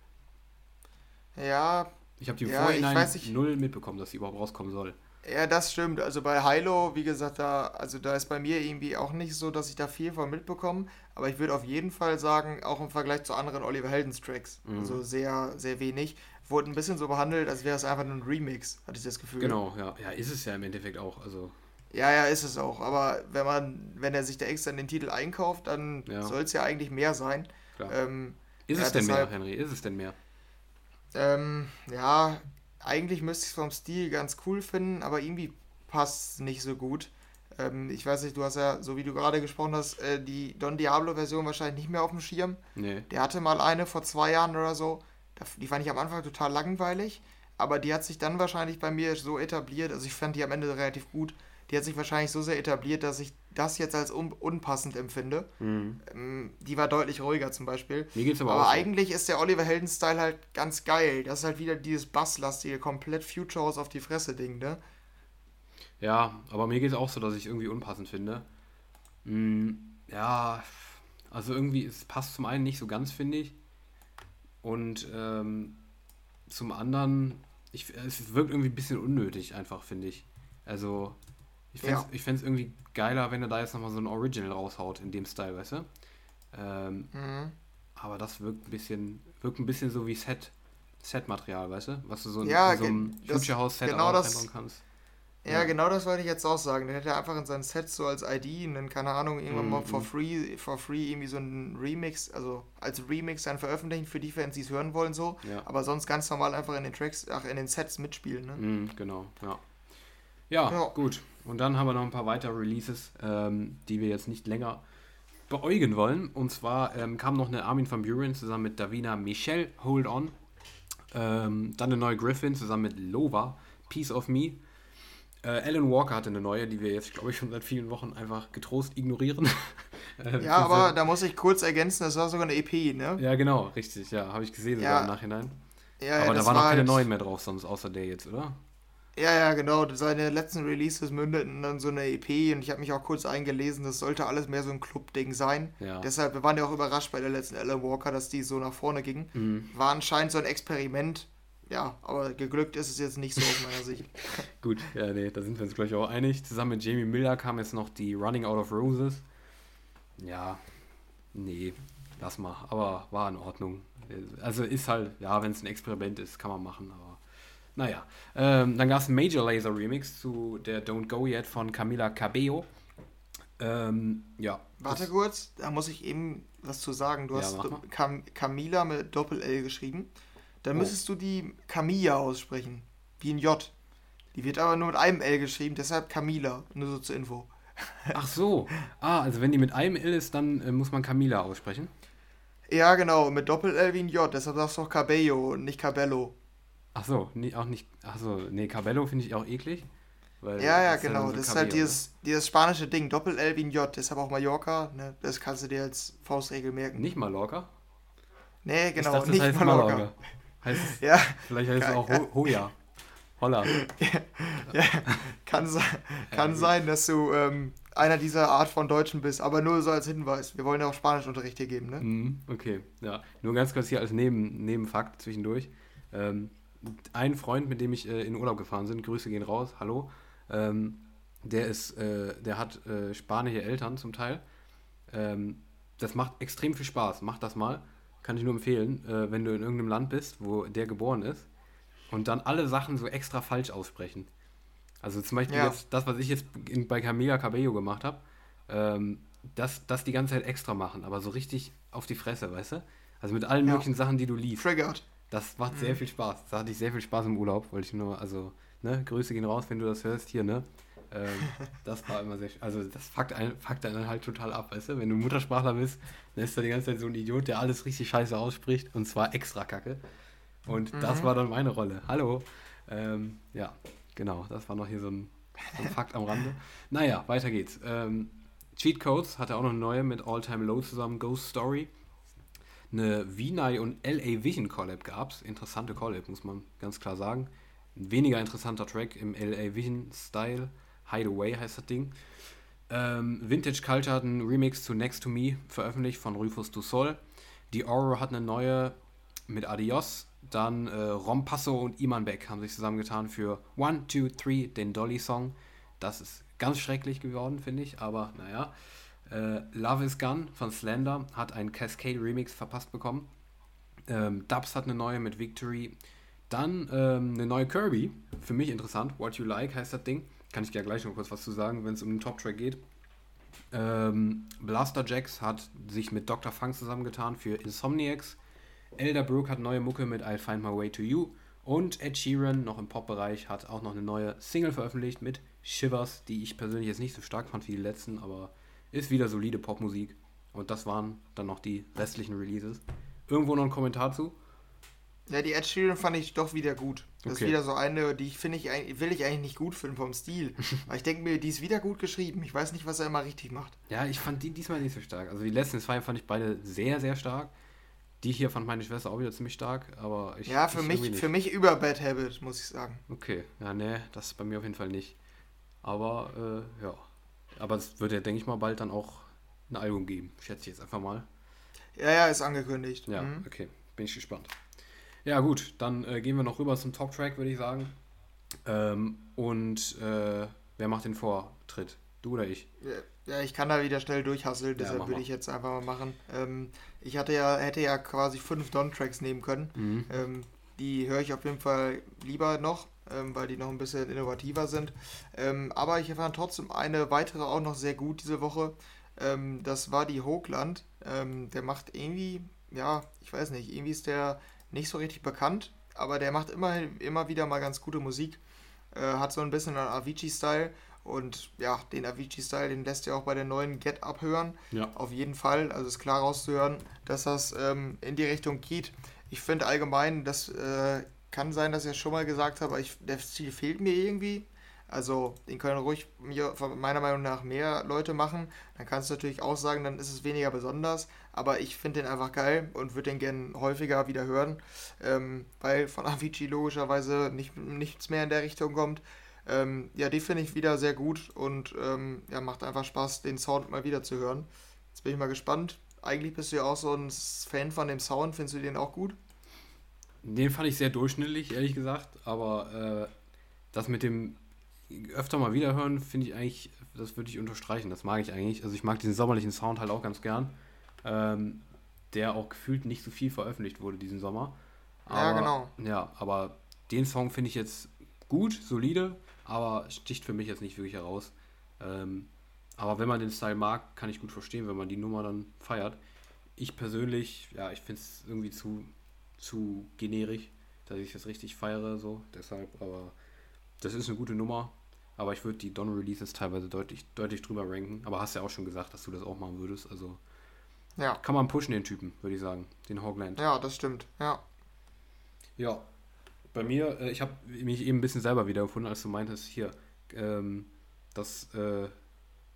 Ja. Ich habe die ja, Vorhinein weiß, null mitbekommen, dass sie überhaupt rauskommen soll. Ja, das stimmt. Also bei Hilo, wie gesagt, da, also da ist bei mir irgendwie auch nicht so, dass ich da viel von mitbekomme. Aber ich würde auf jeden Fall sagen, auch im Vergleich zu anderen Oliver Heldens Tracks, mhm. also sehr, sehr wenig, wurde ein bisschen so behandelt, als wäre es einfach nur ein Remix, hatte ich das Gefühl. Genau, ja. Ja, ist es ja im Endeffekt auch. Also ja, ja, ist es auch. Aber wenn man, wenn er sich da extra den Titel einkauft, dann ja. soll es ja eigentlich mehr sein. Ähm, ist ja, es denn deshalb, mehr, Henry? Ist es denn mehr? Ähm, ja, eigentlich müsste ich es vom Stil ganz cool finden, aber irgendwie passt es nicht so gut. Ähm, ich weiß nicht, du hast ja, so wie du gerade gesprochen hast, äh, die Don Diablo-Version wahrscheinlich nicht mehr auf dem Schirm. Nee. Der hatte mal eine vor zwei Jahren oder so. Die fand ich am Anfang total langweilig, aber die hat sich dann wahrscheinlich bei mir so etabliert. Also ich fand die am Ende relativ gut die hat sich wahrscheinlich so sehr etabliert, dass ich das jetzt als un unpassend empfinde. Mhm. Ähm, die war deutlich ruhiger zum Beispiel. Mir geht's aber aber auch eigentlich so. ist der Oliver Helden-Style halt ganz geil. Das ist halt wieder dieses basslastige, komplett Future House auf die Fresse-Ding, ne? Ja, aber mir geht es auch so, dass ich irgendwie unpassend finde. Mhm, ja, also irgendwie, es passt zum einen nicht so ganz, finde ich. Und ähm, zum anderen, ich, es wirkt irgendwie ein bisschen unnötig, einfach, finde ich. Also, ich fände es ja. irgendwie geiler, wenn er da jetzt nochmal so ein Original raushaut in dem Style, weißt du? Ähm, mhm. Aber das wirkt ein bisschen, wirkt ein bisschen so wie Set, Set-Material, weißt du? Was du so in, ja, in so einem Future House Set genau das, kannst. Ja, ja, genau das wollte ich jetzt auch sagen. Den hätte er einfach in seinen Sets so als ID und dann, keine Ahnung, irgendwann mm mal for mhm. free, for free irgendwie so ein Remix, also als Remix dann veröffentlichen für die Fans, die es hören wollen, so. Ja. Aber sonst ganz normal einfach in den Tracks, ach, in den Sets mitspielen, ne? Mm, genau. Ja, ja. gut. Und dann haben wir noch ein paar weitere Releases, ähm, die wir jetzt nicht länger beäugen wollen. Und zwar ähm, kam noch eine Armin van Buren zusammen mit Davina Michelle, Hold On. Ähm, dann eine neue Griffin zusammen mit Lova, Piece of Me. Äh, Alan Walker hatte eine neue, die wir jetzt, glaube ich, schon seit vielen Wochen einfach getrost ignorieren. [laughs] Äh, ja, aber da muss ich kurz ergänzen, das war sogar eine EP, ne? Ja, genau, richtig, ja, habe ich gesehen ja. im Nachhinein. Ja, aber da waren noch keine halt... neuen mehr drauf, sonst außer der jetzt, oder? Ja, ja, genau. Seine letzten Releases mündeten dann so eine EP und ich habe mich auch kurz eingelesen, das sollte alles mehr so ein Club-Ding sein. Ja. Deshalb, wir waren ja auch überrascht bei der letzten Alan Walker, dass die so nach vorne ging. Mhm. War anscheinend so ein Experiment. Ja, aber geglückt ist es jetzt nicht so aus meiner Sicht. [laughs] Gut, ja, nee, da sind wir uns gleich auch einig. Zusammen mit Jamie Miller kam jetzt noch die Running Out of Roses. Ja, nee, lass mal. Aber war in Ordnung. Also ist halt, ja, wenn es ein Experiment ist, kann man machen, aber naja, ähm, dann gab es einen Major Laser Remix zu der Don't Go Yet von Camila Cabello. Ähm, ja. Warte kurz, da muss ich eben was zu sagen. Du ja, hast Cam Camila mit Doppel-L geschrieben. Dann oh. müsstest du die Camilla aussprechen. Wie ein J. Die wird aber nur mit einem L geschrieben, deshalb Camila. Nur so zur Info. [laughs] Ach so. Ah, also wenn die mit einem L ist, dann äh, muss man Camila aussprechen. Ja, genau, mit Doppel-L wie ein J. Deshalb sagst du auch Cabello und nicht Cabello. Ach so, nee, auch nicht. Ach so, nee, Cabello finde ich auch eklig. ja, ja, genau. So das ist halt dieses, dieses spanische Ding, Doppel-L wie ein J. Deshalb auch Mallorca. Ne? Das kannst du dir als Faustregel merken. Nicht Mallorca? Nee, genau, dachte, nicht heißt Mallorca. Mallorca. Heißt, [laughs] ja. Vielleicht heißt es auch Ho Hoja. Holla. ja, [laughs] ja, kann, kann sein, dass du ähm, einer dieser Art von Deutschen bist, aber nur so als Hinweis. Wir wollen ja auch Spanischunterricht hier geben, ne? Mm, okay, ja. Nur ganz kurz hier als Neben Nebenfakt zwischendurch. Ähm, ein Freund, mit dem ich äh, in Urlaub gefahren bin, Grüße gehen raus, hallo, ähm, der ist, äh, der hat äh, spanische Eltern zum Teil. Ähm, das macht extrem viel Spaß. Mach das mal. Kann ich nur empfehlen, äh, wenn du in irgendeinem Land bist, wo der geboren ist und dann alle Sachen so extra falsch aussprechen. Also zum Beispiel ja. jetzt, das, was ich jetzt in, bei Camila Cabello gemacht habe, ähm, das, das die ganze Zeit extra machen, aber so richtig auf die Fresse, weißt du? Also mit allen ja. möglichen Sachen, die du liest. Triggered. Das macht mhm. sehr viel Spaß. Da hatte ich sehr viel Spaß im Urlaub, wollte ich nur, also, ne, Grüße gehen raus, wenn du das hörst, hier, ne? Ähm, [laughs] das war immer sehr, also das fuckt einen, fuckt einen halt total ab, weißt du? Wenn du Muttersprachler bist, dann ist da die ganze Zeit so ein Idiot, der alles richtig scheiße ausspricht und zwar extra kacke. Und mhm. das war dann meine Rolle. Hallo. Ähm, ja, genau, das war noch hier so ein, so ein Fakt am Rande. [laughs] Naja, weiter geht's. Ähm, Cheat Codes hatte auch noch eine neue mit All Time Low zusammen, Ghost Story eine Vinay und LA Vision Collab gab es. Interessante Collab, muss man ganz klar sagen. Ein weniger interessanter Track im LA Vision Style. Hideaway heißt das Ding. Ähm, Vintage Culture hat einen Remix zu Next to Me veröffentlicht von Rufus Du Sol. Die Oro hat eine neue mit Adios. Dann äh, Rom Passo und Iman Beck haben sich zusammengetan für One, Two, Three, den Dolly-Song. Das ist ganz schrecklich geworden, finde ich, aber naja. Äh, Love is Gun von Slender hat einen Cascade Remix verpasst bekommen. Ähm, Dubs hat eine neue mit Victory. Dann ähm, eine neue Kirby. Für mich interessant. What You Like heißt das Ding. Kann ich ja gleich noch kurz was zu sagen, wenn es um den Top-Track geht. Ähm, Blaster Jacks hat sich mit Dr. Funk zusammengetan für Insomniacs. Elderbrook hat neue Mucke mit I'll Find My Way to You. Und Ed Sheeran, noch im Pop-Bereich, hat auch noch eine neue Single veröffentlicht mit Shivers, die ich persönlich jetzt nicht so stark fand wie die letzten, aber ist wieder solide Popmusik. Und das waren dann noch die restlichen Releases. Irgendwo noch ein Kommentar zu? Ja, die Ed Sheeran fand ich doch wieder gut. Das okay. ist wieder so eine, die ich finde ich will ich eigentlich nicht gut finden vom Stil. [laughs] Aber ich denke mir, die ist wieder gut geschrieben. Ich weiß nicht, was er immer richtig macht. Ja, ich fand die diesmal nicht so stark. Also die letzten zwei fand ich beide sehr, sehr stark. Die hier fand meine Schwester auch wieder ziemlich stark, aber ich. Ja, für ich mich, für mich über Bad Habit, muss ich sagen. Okay, ja, nee, das ist bei mir auf jeden Fall nicht. Aber äh, ja, aber es wird ja, denke ich mal, bald dann auch ein Album geben. Schätze ich jetzt einfach mal. Ja, ja, ist angekündigt. Ja, mhm. okay. Bin ich gespannt. Ja, gut, dann äh, gehen wir noch rüber zum Top-Track, würde ich sagen. Ähm, und äh, wer macht den Vortritt? Du oder ich? Ja, ich kann da wieder schnell durchhasseln, deshalb ja, würde ich jetzt einfach mal machen. Ähm, ich hatte ja, hätte ja quasi fünf Don-Tracks nehmen können. Mhm. Ähm, die höre ich auf jeden Fall lieber noch ähm, weil die noch ein bisschen innovativer sind. Ähm, aber ich fand trotzdem eine weitere auch noch sehr gut diese Woche. Ähm, das war die Hochland. Ähm, der macht irgendwie, ja, ich weiß nicht, irgendwie ist der nicht so richtig bekannt, aber der macht immer, immer wieder mal ganz gute Musik. Äh, hat so ein bisschen einen Avicii-Style. Und ja, den Avicii-Style, den lässt ihr auch bei der neuen Get Up hören. Ja. Auf jeden Fall. Also ist klar rauszuhören, dass das ähm, in die Richtung geht. Ich finde allgemein, dass äh, kann sein, dass ich es schon mal gesagt habe, aber ich, der Stil fehlt mir irgendwie. Also den können ruhig meiner Meinung nach mehr Leute machen. Dann kannst du natürlich auch sagen, dann ist es weniger besonders. Aber ich finde den einfach geil und würde den gerne häufiger wieder hören, ähm, weil von Avicii logischerweise nicht, nichts mehr in der Richtung kommt. Ähm, ja, die finde ich wieder sehr gut und ähm, ja, macht einfach Spaß, den Sound mal wieder zu hören. Jetzt bin ich mal gespannt. Eigentlich bist du ja auch so ein Fan von dem Sound. Findest du den auch gut? Den fand ich sehr durchschnittlich, ehrlich gesagt. Aber äh, das mit dem öfter mal wiederhören, finde ich eigentlich, das würde ich unterstreichen. Das mag ich eigentlich. Also ich mag diesen sommerlichen Sound halt auch ganz gern. Ähm, der auch gefühlt nicht so viel veröffentlicht wurde diesen Sommer. Aber, ja, genau. Ja, aber den Song finde ich jetzt gut, solide, aber sticht für mich jetzt nicht wirklich heraus. Ähm, aber wenn man den Style mag, kann ich gut verstehen, wenn man die Nummer dann feiert. Ich persönlich, ja, ich finde es irgendwie zu, zu generisch, dass ich das richtig feiere, so. Deshalb, aber das ist eine gute Nummer. Aber ich würde die Don-Releases teilweise deutlich, deutlich drüber ranken. Aber hast ja auch schon gesagt, dass du das auch machen würdest. Also ja. kann man pushen, den Typen, würde ich sagen. Den Hogland. Ja, das stimmt. Ja. Ja, bei mir, äh, ich habe mich eben ein bisschen selber wiedergefunden, als du meintest, hier, ähm, das, äh,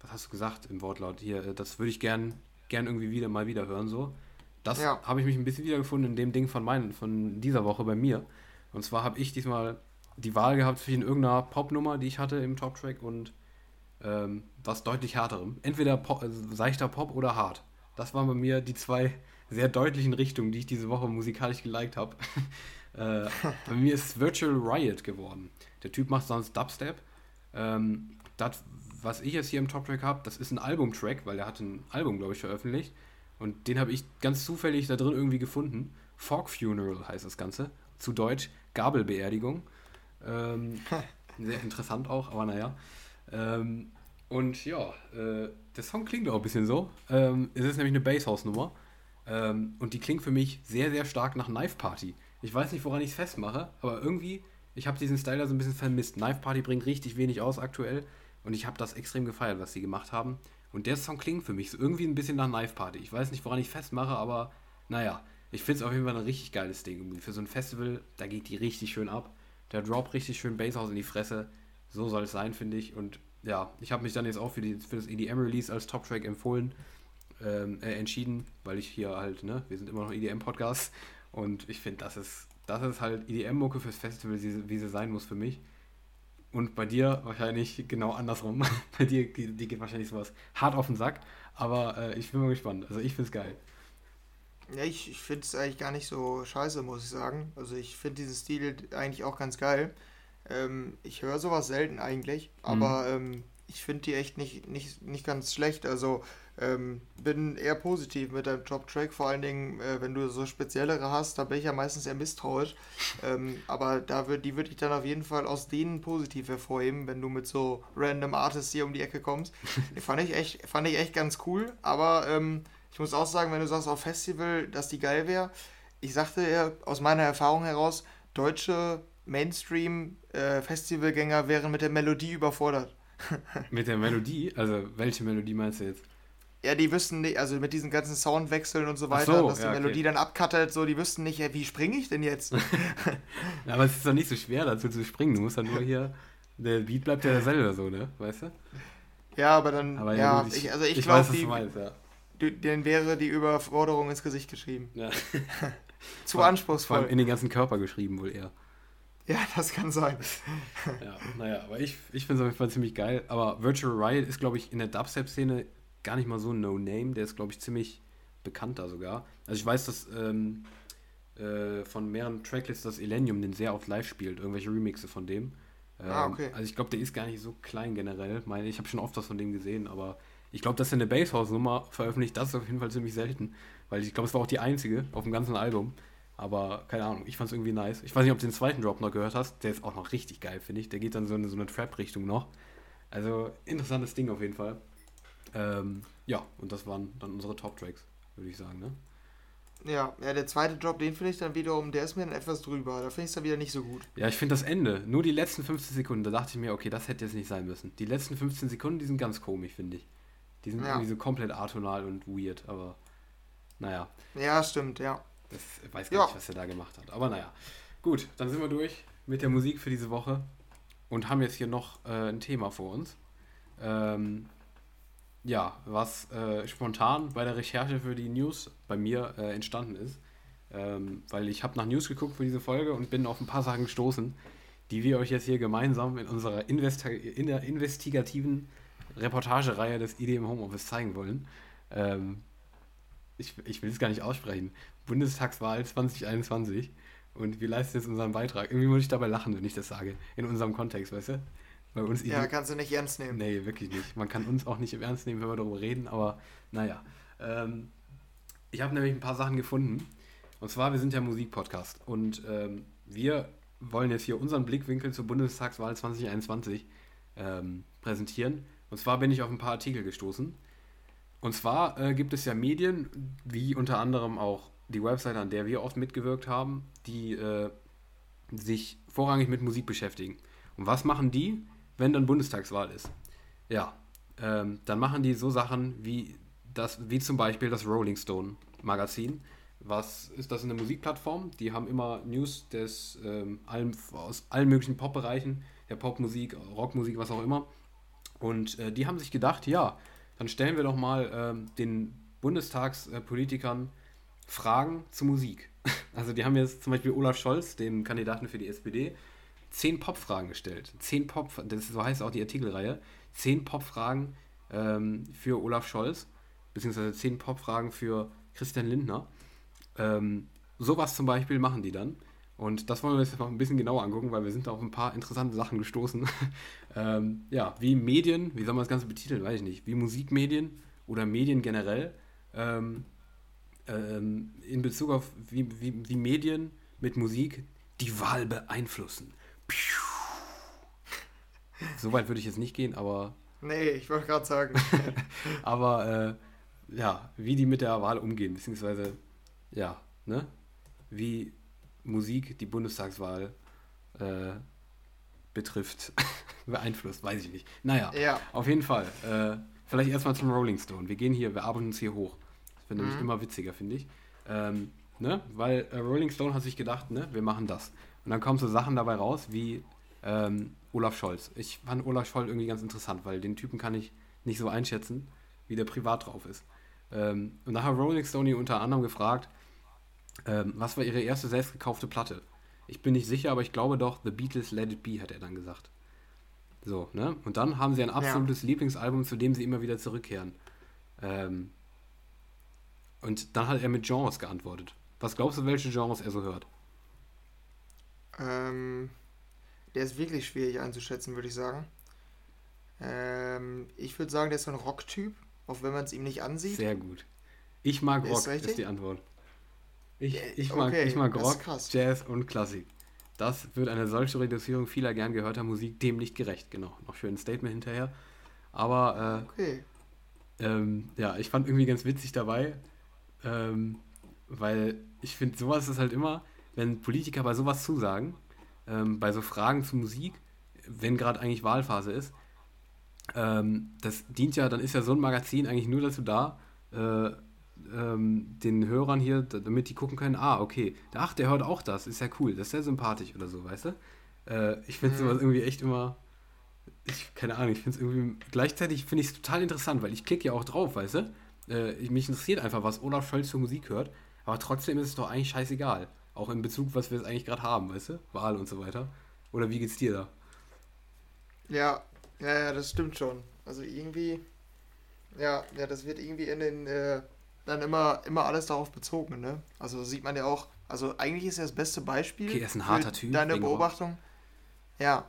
was hast du gesagt im Wortlaut hier, äh, das würde ich gern, gern irgendwie wieder mal wieder hören, so. Das ja. habe ich mich ein bisschen wiedergefunden in dem Ding von meinen, von dieser Woche bei mir. Und zwar habe ich diesmal die Wahl gehabt zwischen irgendeiner Popnummer, die ich hatte im Top-Track und ähm, was deutlich härterem. Entweder Pop, also seichter Pop oder hart. Das waren bei mir die zwei [laughs] sehr deutlichen Richtungen, die ich diese Woche musikalisch geliked habe. [laughs] Äh, bei mir ist Virtual Riot geworden. Der Typ macht sonst Dubstep. Ähm, das, was ich jetzt hier im Top-Track habe, das ist ein Album-Track, weil er hat ein Album, glaube ich, veröffentlicht. Und den habe ich ganz zufällig da drin irgendwie gefunden. Fork Funeral heißt das Ganze. Zu Deutsch Gabelbeerdigung. Ähm, [laughs] sehr interessant auch, aber naja. Ähm, und ja, äh, der Song klingt auch ein bisschen so. Ähm, es ist nämlich eine Basshouse-Nummer. Ähm, und die klingt für mich sehr, sehr stark nach Knife Party. Ich weiß nicht, woran ich es festmache, aber irgendwie, ich habe diesen Styler so ein bisschen vermisst. Knife Party bringt richtig wenig aus aktuell und ich habe das extrem gefeiert, was sie gemacht haben. Und der Song klingt für mich so irgendwie ein bisschen nach Knife Party. Ich weiß nicht, woran ich festmache, aber naja, ich finde es auf jeden Fall ein richtig geiles Ding. Für so ein Festival, da geht die richtig schön ab. Der Drop richtig schön Basshouse in die Fresse. So soll es sein, finde ich. Und ja, ich habe mich dann jetzt auch für, die, für das EDM-Release als Top-Track empfohlen, ähm, äh, entschieden, weil ich hier halt, ne, wir sind immer noch EDM-Podcasts und ich finde, das ist, das ist halt EDM-Mucke fürs Festival, wie, wie sie sein muss für mich. Und bei dir wahrscheinlich genau andersrum. [laughs] bei dir die, die geht wahrscheinlich sowas hart auf den Sack. Aber äh, ich bin mal gespannt. Also ich finde es geil. Ja, ich, ich finde es eigentlich gar nicht so scheiße, muss ich sagen. Also ich finde diesen Stil eigentlich auch ganz geil. Ähm, ich höre sowas selten eigentlich, aber mhm. ähm, ich finde die echt nicht, nicht, nicht ganz schlecht. Also ähm, bin eher positiv mit deinem Top-Track, vor allen Dingen, äh, wenn du so speziellere hast, da bin ich ja meistens eher misstrauisch. Ähm, aber da würd, die würde ich dann auf jeden Fall aus denen positiv hervorheben, wenn du mit so random Artists hier um die Ecke kommst. [laughs] Die fand ich echt, fand ich echt ganz cool, aber ähm, ich muss auch sagen, wenn du sagst auf Festival, dass die geil wäre, ich sagte ja aus meiner Erfahrung heraus, deutsche Mainstream-Festivalgänger äh, wären mit der Melodie überfordert. mit der Melodie? Also welche Melodie meinst du jetzt? Ja, die wüssten nicht, also mit diesen ganzen Soundwechseln und so weiter, so, dass die ja, Melodie okay. dann abcuttet, so, die wüssten nicht, ja, wie springe ich denn jetzt? [laughs] ja, aber es ist doch nicht so schwer, dazu zu springen. Du musst dann nur hier, der Beat bleibt ja derselbe, so, ne? Weißt du? Ja, aber dann, aber ja, ich, ich, also ich, ich glaube, die, meinst, ja. denen wäre die Überforderung ins Gesicht geschrieben. Ja. [laughs] zu vor, anspruchsvoll. Vor allem in den ganzen Körper geschrieben, wohl eher. Ja, das kann sein. ja, naja, aber ich, ich finde es auf jeden Fall ziemlich geil. Aber Virtual Riot ist, glaube ich, in der Dubstep-Szene gar nicht mal so ein No-Name. Der ist, glaube ich, ziemlich bekannter sogar. Also ich weiß, dass ähm, äh, von mehreren Tracklists das Elenium den sehr oft live spielt. Irgendwelche Remixe von dem. Ah, ähm, ah, okay. Also ich glaube, der ist gar nicht so klein generell. Meine, ich habe schon oft was von dem gesehen, aber ich glaube, dass er eine Basshouse-Nummer veröffentlicht, das ist auf jeden Fall ziemlich selten. Weil ich glaube, es war auch die einzige auf dem ganzen Album. Aber keine Ahnung, ich fand es irgendwie nice. Ich weiß nicht, ob du den zweiten Drop noch gehört hast. Der ist auch noch richtig geil, finde ich. Der geht dann so in so eine Trap-Richtung noch. Also interessantes Ding auf jeden Fall. Ähm, ja, und das waren dann unsere Top-Tracks, würde ich sagen, ne? Ja, ja, der zweite Drop, den finde ich dann wiederum, der ist mir dann etwas drüber. Da finde ich es dann wieder nicht so gut. Ja, ich finde das Ende, nur die letzten 15 Sekunden, da dachte ich mir, okay, das hätte jetzt nicht sein müssen. Die letzten 15 Sekunden, die sind ganz komisch, finde ich. Die sind ja. irgendwie so komplett atonal und weird, aber naja. Ja, stimmt, ja. Das weiß gar ja. nicht, was er da gemacht hat. Aber naja. Gut, dann sind wir durch mit der Musik für diese Woche. und haben jetzt hier noch äh, ein Thema vor uns. Ähm, ja, was äh, spontan bei der Recherche für die News bei mir äh, entstanden ist. Ähm, weil ich habe nach News geguckt für diese Folge und bin auf ein paar Sachen gestoßen, die wir euch jetzt hier gemeinsam in unserer Investi in investigativen Reportagereihe des ID im Homeoffice zeigen wollen. Ähm, ich, ich will es gar nicht aussprechen. Bundestagswahl 2021. Und wir leisten jetzt unseren Beitrag. Irgendwie muss ich dabei lachen, wenn ich das sage. In unserem Kontext, weißt du? Bei uns ja, kannst du nicht ernst nehmen. Nee, wirklich nicht. Man kann uns auch nicht Ernst nehmen, wenn wir darüber reden, aber naja. Ähm, ich habe nämlich ein paar Sachen gefunden. Und zwar, wir sind ja Musikpodcast. Und ähm, wir wollen jetzt hier unseren Blickwinkel zur Bundestagswahl 2021 ähm, präsentieren. Und zwar bin ich auf ein paar Artikel gestoßen. Und zwar äh, gibt es ja Medien, wie unter anderem auch die Website, an der wir oft mitgewirkt haben, die äh, sich vorrangig mit Musik beschäftigen. Und was machen die? Wenn dann Bundestagswahl ist. Ja, ähm, dann machen die so Sachen wie das, wie zum Beispiel das Rolling Stone Magazin. Was ist das eine Musikplattform? Die haben immer News des ähm, allen, aus allen möglichen Pop-Bereichen, der Popmusik, Rockmusik, was auch immer. Und äh, die haben sich gedacht, ja, dann stellen wir doch mal ähm, den Bundestagspolitikern Fragen zu Musik. [laughs] Also die haben jetzt zum Beispiel Olaf Scholz, den Kandidaten für die SPD, zehn Pop-Fragen gestellt. Zehn Pop, das so heißt auch die Artikelreihe. Zehn Pop-Fragen ähm, für Olaf Scholz, beziehungsweise zehn Pop-Fragen für Christian Lindner. Ähm, sowas zum Beispiel machen die dann. Und das wollen wir uns jetzt mal ein bisschen genauer angucken, weil wir sind auf ein paar interessante Sachen gestoßen. [laughs] ähm, ja, wie Medien, wie soll man das Ganze betiteln, weiß ich nicht, wie Musikmedien oder Medien generell ähm, ähm, in Bezug auf wie, wie, wie Medien mit Musik die Wahl beeinflussen. So weit würde ich jetzt nicht gehen, aber. Nee, ich wollte gerade sagen. [laughs] aber äh, ja, wie die mit der Wahl umgehen, beziehungsweise ja, ne? Wie Musik die Bundestagswahl äh, betrifft, [laughs] beeinflusst, weiß ich nicht. Naja, ja. auf jeden Fall. Äh, vielleicht erstmal zum Rolling Stone. Wir gehen hier, wir arbeiten uns hier hoch. Das wird mhm. nämlich immer witziger, finde ich. Ähm, ne? Weil äh, Rolling Stone hat sich gedacht, ne, wir machen das. Und dann kommen so Sachen dabei raus wie ähm, Olaf Scholz. Ich fand Olaf Scholz irgendwie ganz interessant, weil den Typen kann ich nicht so einschätzen, wie der privat drauf ist. Ähm, und da hat Rolling Stone unter anderem gefragt, ähm, was war ihre erste selbst gekaufte Platte? Ich bin nicht sicher, aber ich glaube doch, The Beatles Let It Be, hat er dann gesagt. So, ne? Und dann haben sie ein absolutes ja. Lieblingsalbum, zu dem sie immer wieder zurückkehren. Ähm, und dann hat er mit Genres geantwortet. Was glaubst du, welche Genres er so hört? Ähm, der ist wirklich schwierig einzuschätzen, würde ich sagen. Ähm, ich würde sagen, der ist so ein Rock-Typ, auch wenn man es ihm nicht ansieht. Sehr gut. Ich mag Rock, ist, ist die Antwort. Ich, ich, mag, okay, ich mag Rock, Jazz und Klassik. Das wird eine solche Reduzierung vieler gern gehörter Musik dem nicht gerecht. Genau, noch schön ein Statement hinterher. Aber äh, okay. ähm, ja, ich fand irgendwie ganz witzig dabei, ähm, weil ich finde, sowas ist halt immer, wenn Politiker bei sowas zusagen, ähm, bei so Fragen zu Musik, wenn gerade eigentlich Wahlphase ist, ähm, das dient ja, dann ist ja so ein Magazin eigentlich nur dazu da, äh, ähm, den Hörern hier, damit die gucken können, ah, okay, ach, der hört auch das, ist ja cool, das ist sehr sympathisch oder so, weißt du? Äh, ich finde mhm. sowas irgendwie echt immer, ich, keine Ahnung, ich finde es irgendwie, gleichzeitig finde ich es total interessant, weil ich klicke ja auch drauf, weißt du? Äh, mich interessiert einfach, was Olaf Scholz für Musik hört, aber trotzdem ist es doch eigentlich scheißegal. Auch in Bezug, was wir jetzt eigentlich gerade haben, weißt du? Wahl und so weiter. Oder wie geht's dir da? Ja, ja, ja, das stimmt schon. Also irgendwie, ja, ja, das wird irgendwie in den, äh, dann immer, immer alles darauf bezogen, ne? Also sieht man ja auch, also eigentlich ist er das beste Beispiel. Okay, er ist ein harter Typ. Deine Beobachtung. Ja.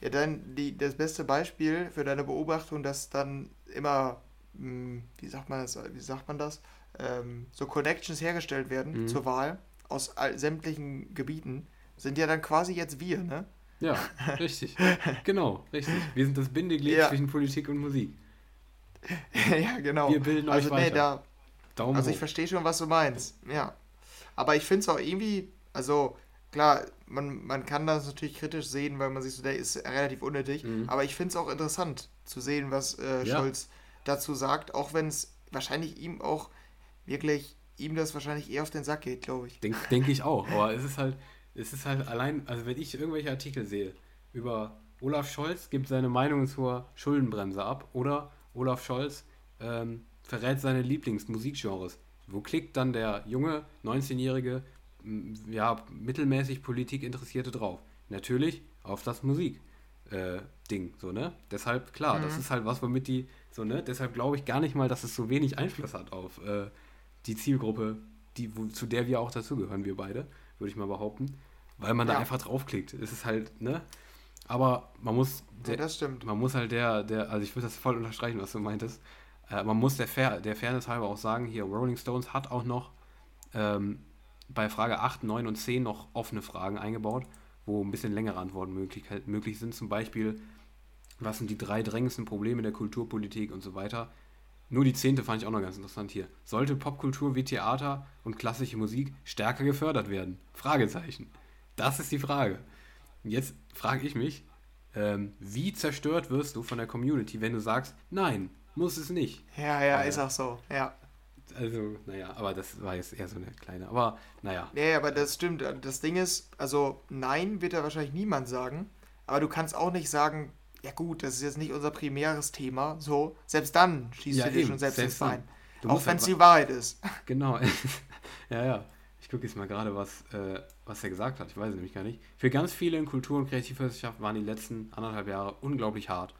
Ja, dann die, das beste Beispiel für deine Beobachtung, dass dann immer, mh, hm, wie sagt man das, wie sagt man das, ähm, so Connections hergestellt werden mhm. zur Wahl aus all, sämtlichen Gebieten sind ja dann quasi jetzt wir, ne? Ja, [laughs] richtig. genau, richtig. Wir sind das Bindeglied ja. zwischen Politik und Musik. [laughs] ja, genau. Wir bilden also, euch weiter. Nee, da, Daumen also hoch. ich verstehe schon, was du meinst. Ja. Aber ich finde es auch irgendwie, also klar, man, man kann das natürlich kritisch sehen, weil man sich so, der ist relativ unnötig. Mhm. Aber ich finde es auch interessant zu sehen, was äh, ja. Scholz dazu sagt, auch wenn es wahrscheinlich ihm auch wirklich ihm das wahrscheinlich eher auf den Sack geht, glaube ich. Denke denk ich auch, aber es ist halt, es ist halt allein, also wenn ich irgendwelche Artikel sehe über Olaf Scholz gibt seine Meinung zur Schuldenbremse ab oder Olaf Scholz ähm, verrät seine Lieblingsmusikgenres. Wo klickt dann der junge 19-jährige, ja, mittelmäßig Politik interessierte drauf? Natürlich auf das Musik. Äh, Ding, so, ne? Deshalb, klar, mhm. das ist halt was, womit die, so, ne? Deshalb glaube ich gar nicht mal, dass es so wenig Einfluss hat auf äh, die Zielgruppe, die, wo, zu der wir auch dazugehören, wir beide, würde ich mal behaupten. Weil man ja. da einfach draufklickt. Es ist halt, ne? Aber man muss. Der, ja, das stimmt. Man muss halt der, der, also ich würde das voll unterstreichen, was du meintest. Äh, man muss der, Fair, der Fairness halber auch sagen, hier Rolling Stones hat auch noch ähm, bei Frage 8, 9 und 10 noch offene Fragen eingebaut, wo ein bisschen längere Antworten möglich, möglich sind. Zum Beispiel, was sind die drei drängendsten Probleme der Kulturpolitik und so weiter. Nur die zehnte fand ich auch noch ganz interessant hier. Sollte Popkultur wie Theater und klassische Musik stärker gefördert werden? Fragezeichen. Das ist die Frage. Und jetzt frage ich mich, ähm, wie zerstört wirst du von der Community, wenn du sagst, nein, muss es nicht. Ja, ja, äh, ist auch so, ja. Also, naja, aber das war jetzt eher so eine kleine, aber naja. Nee, aber das stimmt. Das Ding ist, also nein wird da wahrscheinlich niemand sagen, aber du kannst auch nicht sagen, ja gut, das ist jetzt nicht unser primäres Thema, so, selbst dann schießt ja, du dir schon selbst, selbst ins Bein. Auch wenn es halt die Wahrheit ist. [laughs] Genau, [laughs] ja, ja. Ich gucke jetzt mal gerade, was, äh, was er gesagt hat. Ich weiß es nämlich gar nicht. Für ganz viele in Kultur- und Kreativwissenschaft waren die letzten anderthalb Jahre unglaublich hart.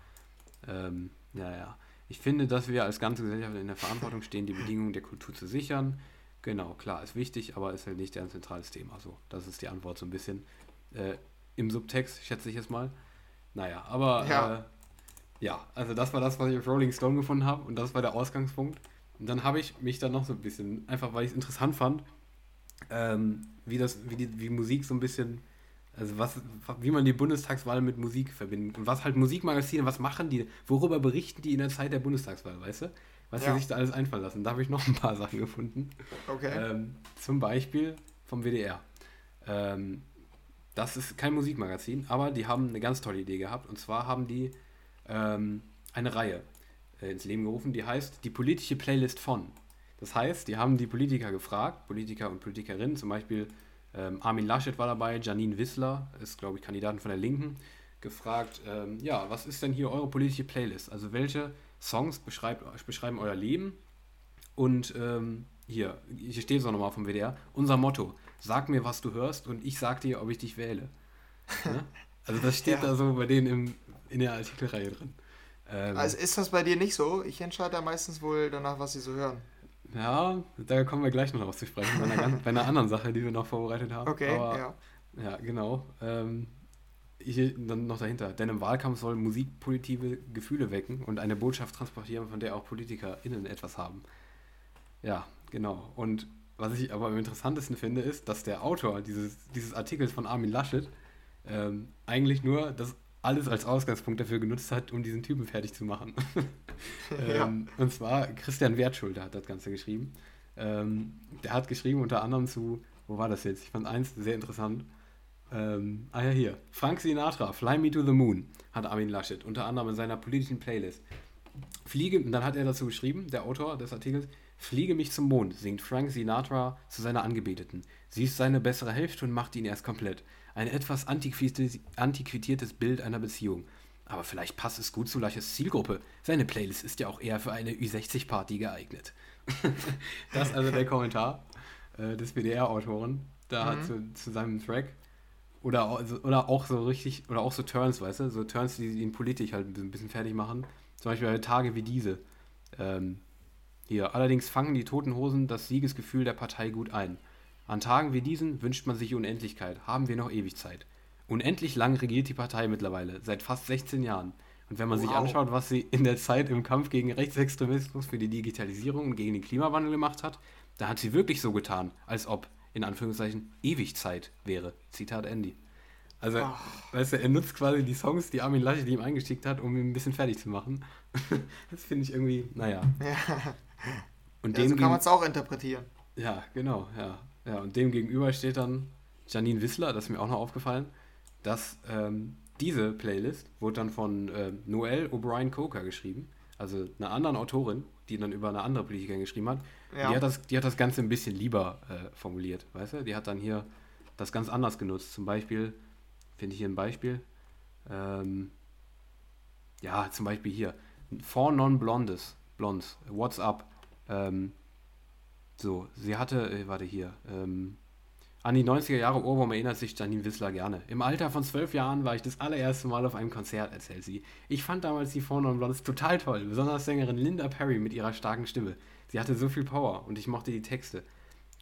Ähm, ja, ja. Ich finde, dass wir als ganze Gesellschaft in der Verantwortung stehen, die Bedingungen der Kultur zu sichern. Genau, klar, ist wichtig, aber ist halt nicht ein zentrales Thema. So, das ist die Antwort so ein bisschen äh, im Subtext, schätze ich jetzt mal. Naja, aber ja. Äh, ja, also das war das, was ich auf Rolling Stone gefunden habe und das war der Ausgangspunkt. Und dann habe ich mich dann noch so ein bisschen, einfach weil ich es interessant fand, ähm, wie, das, wie, die, wie Musik so ein bisschen, also was, wie man die Bundestagswahl mit Musik verbindet. Und was halt Musikmagazine, was machen die, worüber berichten die in der Zeit der Bundestagswahl, weißt du? Was ja. sie sich da alles einfallen lassen. Da habe ich noch ein paar [laughs] Sachen gefunden. Okay. Ähm, zum Beispiel vom WDR. Ähm, das ist kein Musikmagazin, aber die haben eine ganz tolle Idee gehabt. Und zwar haben die ähm, eine Reihe äh, ins Leben gerufen, die heißt Die politische Playlist von. Das heißt, die haben die Politiker gefragt, Politiker und Politikerinnen, zum Beispiel ähm, Armin Laschet war dabei, Janine Wissler ist, glaube ich, Kandidatin von der Linken, gefragt, ähm, ja, was ist denn hier eure politische Playlist? Also welche Songs beschreiben euer Leben? Und ähm, hier, hier steht es auch nochmal vom WDR, unser Motto, sag mir, was du hörst und ich sag dir, ob ich dich wähle. [laughs] ne? Also das steht ja. da so bei denen im, in der Artikelreihe drin. Ähm, also ist das bei dir nicht so? Ich entscheide da meistens wohl danach, was sie so hören. Ja, da kommen wir gleich noch drauf zu sprechen, bei einer, bei einer anderen Sache, die wir noch vorbereitet haben. Okay, Aber, ja. Ja, genau. Ähm, hier dann noch dahinter. Denn im Wahlkampf soll Musik positive Gefühle wecken und eine Botschaft transportieren, von der auch PolitikerInnen etwas haben. Ja, genau. Und was ich aber am interessantesten finde, ist, dass der Autor dieses, dieses Artikels von Armin Laschet ähm, eigentlich nur das alles als Ausgangspunkt dafür genutzt hat, um diesen Typen fertig zu machen. [laughs] ja. ähm, und zwar Christian Wertschulter hat das Ganze geschrieben. Ähm, der hat geschrieben unter anderem zu, wo war das jetzt? Ich fand eins sehr interessant. Ähm, ah ja, hier. Frank Sinatra, Fly Me to the Moon, hat Armin Laschet unter anderem in seiner politischen Playlist. Fliege, und dann hat er dazu geschrieben, der Autor des Artikels, Fliege mich zum Mond, singt Frank Sinatra zu seiner Angebeteten. Sie ist seine bessere Hälfte und macht ihn erst komplett. Ein etwas antiquitiertes Bild einer Beziehung. Aber vielleicht passt es gut zu Laches Zielgruppe. Seine Playlist ist ja auch eher für eine Ü60-Party geeignet. [laughs] das ist also der Kommentar äh, des BDR-Autoren da mhm. zu, zu, seinem Track. Oder, also, oder auch so richtig, oder auch so Turns, weißt du? So Turns, die ihn politisch halt ein bisschen fertig machen. Zum Beispiel bei Tage wie diese. Ähm, hier, allerdings fangen die Toten Hosen das Siegesgefühl der Partei gut ein. An Tagen wie diesen wünscht man sich Unendlichkeit, haben wir noch ewig Zeit. Unendlich lang regiert die Partei mittlerweile, seit fast 16 Jahren. Und wenn man wow. sich anschaut, was sie in der Zeit im Kampf gegen Rechtsextremismus für die Digitalisierung und gegen den Klimawandel gemacht hat, da hat sie wirklich so getan, als ob, in Anführungszeichen, ewig Zeit wäre. Zitat Andy. Also, oh. weißt du, er nutzt quasi die Songs, die Armin Laschet ihm eingeschickt hat, um ihn ein bisschen fertig zu machen. [laughs] das finde ich irgendwie, naja. Ja. Und ja, so kann man es auch interpretieren. Ja, genau, ja. Ja, und dem gegenüber steht dann Janine Wissler, das ist mir auch noch aufgefallen, dass ähm, diese Playlist wurde dann von äh, Noelle O'Brien Coker geschrieben, also einer anderen Autorin, die dann über eine andere Politikerin geschrieben hat. Ja. Die, hat das, die hat das Ganze ein bisschen lieber äh, formuliert, weißt du? Die hat dann hier das ganz anders genutzt. Zum Beispiel, finde ich hier ein Beispiel, Ähm, ja, zum Beispiel hier. Four Non-Blondes. Blondes. What's up? Ähm, so, sie hatte, äh, warte hier, ähm, an die 90er Jahre Ohrwurm erinnert sich Janine Wissler gerne. Im Alter von zwölf Jahren war ich das allererste Mal auf einem Konzert, erzählt sie. Ich fand damals die Four Non Blondes total toll, besonders Sängerin Linda Perry mit ihrer starken Stimme. Sie hatte so viel Power und ich mochte die Texte.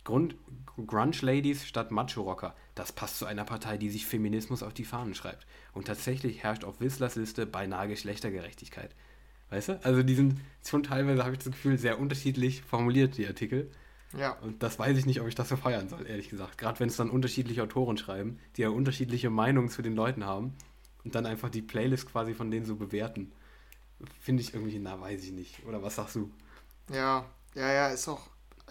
Grund, Grunge Ladies statt Macho Rocker. Das passt zu einer Partei, die sich Feminismus auf die Fahnen schreibt. Und tatsächlich herrscht auf Whistlers Liste beinahe Geschlechtergerechtigkeit. Weißt du? Also die sind schon teilweise, habe ich das Gefühl, sehr unterschiedlich formuliert, die Artikel. Ja. Und das weiß ich nicht, ob ich das so feiern soll, ehrlich gesagt. Gerade wenn es dann unterschiedliche Autoren schreiben, die ja unterschiedliche Meinungen zu den Leuten haben und dann einfach die Playlist quasi von denen so bewerten. Finde ich irgendwie, na, weiß ich nicht. Oder was sagst du? Ja, ja, ja, ist auch,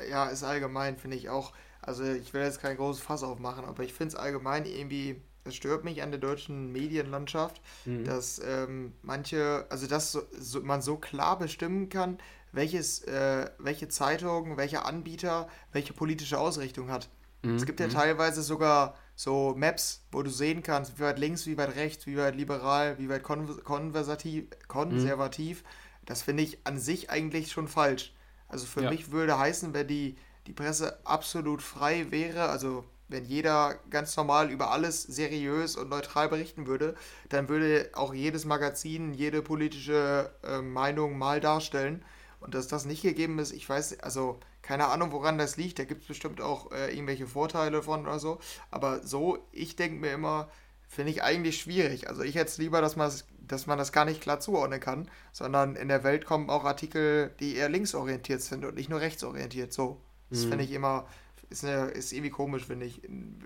ja, ist allgemein, finde ich auch. Also ich will jetzt kein großes Fass aufmachen, aber ich finde es allgemein irgendwie, es stört mich an der deutschen Medienlandschaft, mhm. dass ähm, manche, also dass so, so, man so klar bestimmen kann, welches, äh, welche Zeitung, welcher Anbieter, welche politische Ausrichtung hat. Mhm. Es gibt ja mhm. teilweise sogar so Maps, wo du sehen kannst, wie weit links, wie weit rechts, wie weit liberal, wie weit konversativ, konservativ. Mhm. Das finde ich an sich eigentlich schon falsch. Also für ja. mich würde heißen, wenn die, die Presse absolut frei wäre, also wenn jeder ganz normal über alles seriös und neutral berichten würde, dann würde auch jedes Magazin jede politische äh, Meinung mal darstellen. Und dass das nicht gegeben ist, ich weiß, also keine Ahnung, woran das liegt. Da gibt es bestimmt auch äh, irgendwelche Vorteile von oder so. Aber so, ich denke mir immer, finde ich eigentlich schwierig. Also ich hätte es lieber, dass man, dass man das gar nicht klar zuordnen kann, sondern in der Welt kommen auch Artikel, die eher linksorientiert sind und nicht nur rechtsorientiert. So. Das mhm. finde ich immer, ist, eine, ist irgendwie komisch, finde ich.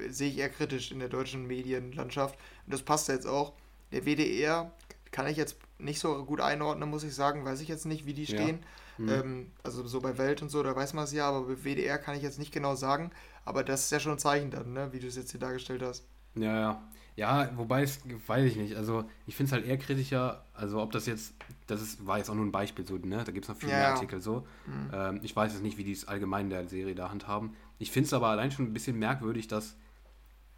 Sehe ich eher kritisch in der deutschen Medienlandschaft. Und das passt jetzt auch. Der WDR kann ich jetzt nicht so gut einordnen, muss ich sagen. Weiß ich jetzt nicht, wie die stehen. Ja. Mhm. Ähm, also so bei Welt und so, da weiß man es ja, aber bei WDR kann ich jetzt nicht genau sagen. Aber das ist ja schon ein Zeichen dann, ne? wie du es jetzt hier dargestellt hast. Ja, ja. Ja, wobei es, weiß ich nicht. Also ich finde es halt eher kritischer, also ob das jetzt, das ist, war jetzt auch nur ein Beispiel so, ne? Da gibt es noch viele ja, Artikel so. Mhm. Ähm, ich weiß jetzt nicht, wie die es allgemein in der Serie da handhaben. Ich finde es aber allein schon ein bisschen merkwürdig, dass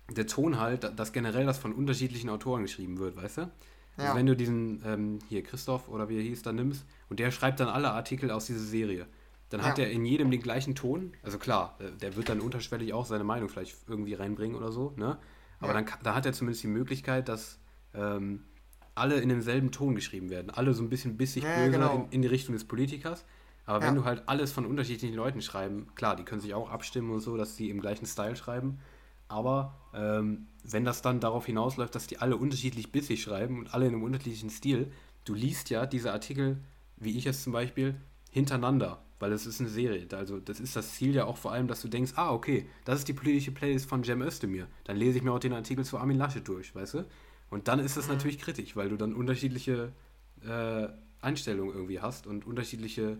der Ton halt, dass generell das von unterschiedlichen Autoren geschrieben wird, weißt du? Also wenn du diesen, ähm, hier Christoph oder wie er hieß, da nimmst und der schreibt dann alle Artikel aus dieser Serie, dann hat ja. er in jedem den gleichen Ton. Also klar, äh, der wird dann unterschwellig auch seine Meinung vielleicht irgendwie reinbringen oder so, ne? Aber ja. dann, dann hat er zumindest die Möglichkeit, dass ähm, alle in demselben Ton geschrieben werden. Alle so ein bisschen bissig ja, böse genau. in, in, die Richtung des Politikers. Aber wenn du halt alles von unterschiedlichen Leuten schreiben, klar, die können sich auch abstimmen und so, dass sie im gleichen Style schreiben. Aber ähm, wenn das dann darauf hinausläuft, dass die alle unterschiedlich bissig schreiben und alle in einem unterschiedlichen Stil, du liest ja diese Artikel, wie ich es zum Beispiel, hintereinander, weil es ist eine Serie. Also das ist das Ziel ja auch vor allem, dass du denkst, ah, okay, das ist die politische Playlist von Cem Özdemir. Dann lese ich mir auch den Artikel zu Armin Laschet durch, weißt du? Und dann ist das mhm. natürlich kritisch, weil du dann unterschiedliche äh, Einstellungen irgendwie hast und unterschiedliche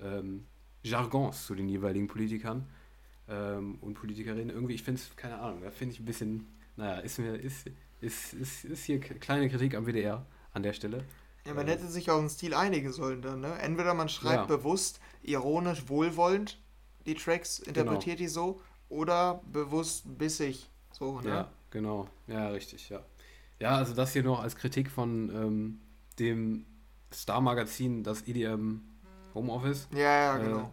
ähm, Jargons zu den jeweiligen Politikern ähm, und Politikerinnen. Irgendwie, ich finde es, keine Ahnung, da finde ich ein bisschen, naja, ist mir, ist, ist, ist, ist hier kleine Kritik am WDR an der Stelle. Ja, man hätte sich auf einen Stil einigen sollen dann, ne? Entweder man schreibt ja. bewusst, ironisch, wohlwollend die Tracks, interpretiert genau. die so, oder bewusst bissig, so, ne? Ja, genau. Ja, richtig, ja. Ja, also das hier noch als Kritik von ähm, dem Star-Magazin, das EDM Homeoffice. Ja, ja, äh, genau.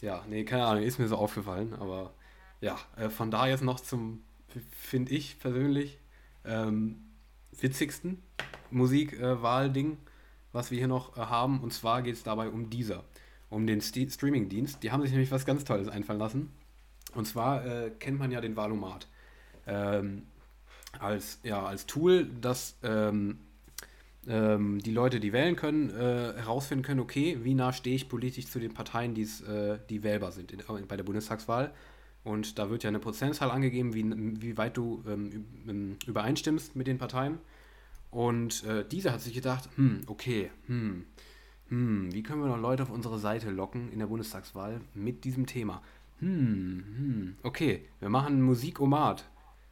Äh, ja, nee, keine Ahnung, ist mir so aufgefallen, aber ja, äh, von da jetzt noch zum, finde ich persönlich, ähm, witzigsten Musikwahlding, was wir hier noch äh, haben. Und zwar geht es dabei um dieser, um den St Streaming-Dienst. Die haben sich nämlich was ganz Tolles einfallen lassen. Und zwar äh, kennt man ja den Valomat ähm, als, ja, als Tool, das ähm, ähm, die Leute, die wählen können, äh, herausfinden können, okay, wie nah stehe ich politisch zu den Parteien, äh, die wählbar sind in, bei der Bundestagswahl. Und da wird ja eine Prozentzahl angegeben, wie, wie weit du ähm, übereinstimmst mit den Parteien. Und äh, dieser hat sich gedacht, hm, okay, hm, hm, wie können wir noch Leute auf unsere Seite locken in der Bundestagswahl mit diesem Thema? Hm, hm, okay, wir machen Musikomat.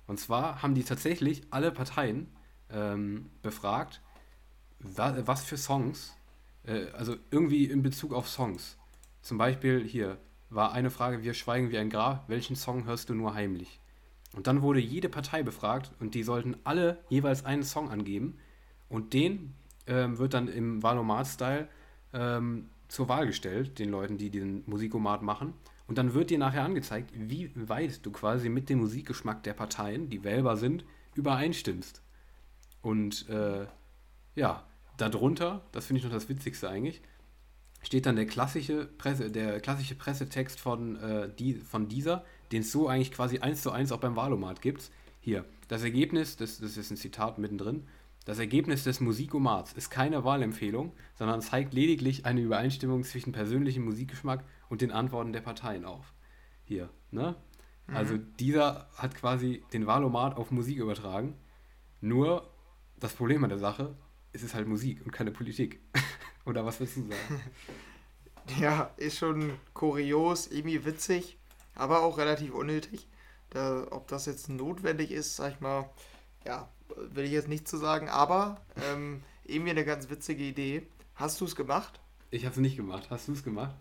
Und zwar haben die tatsächlich alle Parteien ähm, befragt, was für Songs, äh, also irgendwie in Bezug auf Songs. Zum Beispiel hier war eine Frage, wir schweigen wie ein Grab, welchen Song hörst du nur heimlich? Und dann wurde jede Partei befragt und die sollten alle jeweils einen Song angeben, Und den ähm, wird dann im Valomat-Style ähm, zur Wahl gestellt, den Leuten, die den Musikomat machen. Und dann wird dir nachher angezeigt, wie weit du quasi mit dem Musikgeschmack der Parteien, die wählbar sind, übereinstimmst. Und äh, ja, darunter, das finde ich noch das Witzigste eigentlich, steht dann der klassische, Presse, der klassische Pressetext von, äh, die, von dieser, den es so eigentlich quasi eins zu eins auch beim Wahlomat gibt. Hier, das Ergebnis, das, das ist ein Zitat mittendrin, das Ergebnis des Musikomats ist keine Wahlempfehlung, sondern zeigt lediglich eine Übereinstimmung zwischen persönlichem Musikgeschmack und den Antworten der Parteien auf. Hier, ne? Mhm. Also dieser hat quasi den Wahlomat auf Musik übertragen. Nur das Problem an der Sache, es ist halt Musik und keine Politik. [laughs] Oder was willst du sagen? [laughs] ja, ist schon kurios, irgendwie witzig, aber auch relativ unnötig. Da, ob das jetzt notwendig ist, sag ich mal, ja, will ich jetzt nicht zu sagen, aber ähm, irgendwie eine ganz witzige Idee. Hast du es gemacht? Ich habe es nicht gemacht. Hast du es gemacht?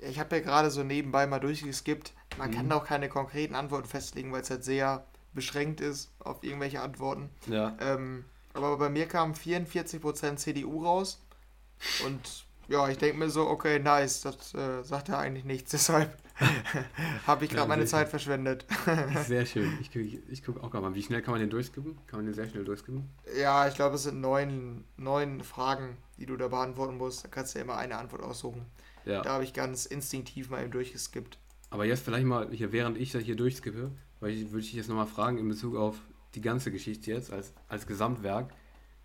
Ich habe ja gerade so nebenbei mal durchgeskippt. Man mhm. kann auch keine konkreten Antworten festlegen, weil es halt sehr beschränkt ist auf irgendwelche Antworten. Ja. Ähm, aber bei mir kamen 44% CDU raus. Und ja, ich denke mir so, okay, nice, das äh, sagt ja eigentlich nichts. [laughs] Deshalb [laughs] habe ich gerade ja, meine Zeit verschwendet. [laughs] sehr schön. Ich, ich, ich gucke auch gerade mal. Wie schnell kann man den durchskippen? Kann man den sehr schnell durchskippen? Ja, ich glaube, es sind neun, neun Fragen, die du da beantworten musst. Da kannst du ja immer eine Antwort aussuchen. Ja. Da habe ich ganz instinktiv mal eben durchgeskippt. Aber jetzt vielleicht mal hier, während ich das hier durchskippe, weil ich, würde ich jetzt nochmal fragen in Bezug auf die ganze Geschichte jetzt als, als Gesamtwerk.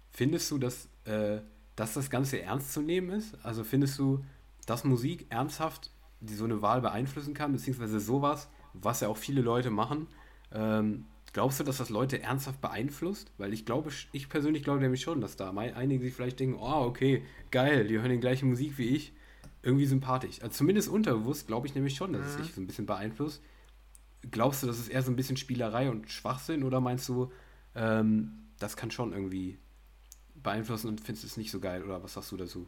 Findest du, dass, äh, dass das Ganze ernst zu nehmen ist? Also findest du, dass Musik ernsthaft die so eine Wahl beeinflussen kann, beziehungsweise sowas, was ja auch viele Leute machen? Ähm, glaubst du, dass das Leute ernsthaft beeinflusst? Weil ich glaube, ich persönlich glaube nämlich schon, dass da einige sich vielleicht denken, oh, okay, geil, die hören die gleiche Musik wie ich, irgendwie sympathisch. Also zumindest unterbewusst glaube ich nämlich schon, dass mhm. es dich so ein bisschen beeinflusst glaubst du, das ist eher so ein bisschen Spielerei und Schwachsinn oder meinst du, ähm, das kann schon irgendwie beeinflussen und findest es nicht so geil oder was sagst du dazu?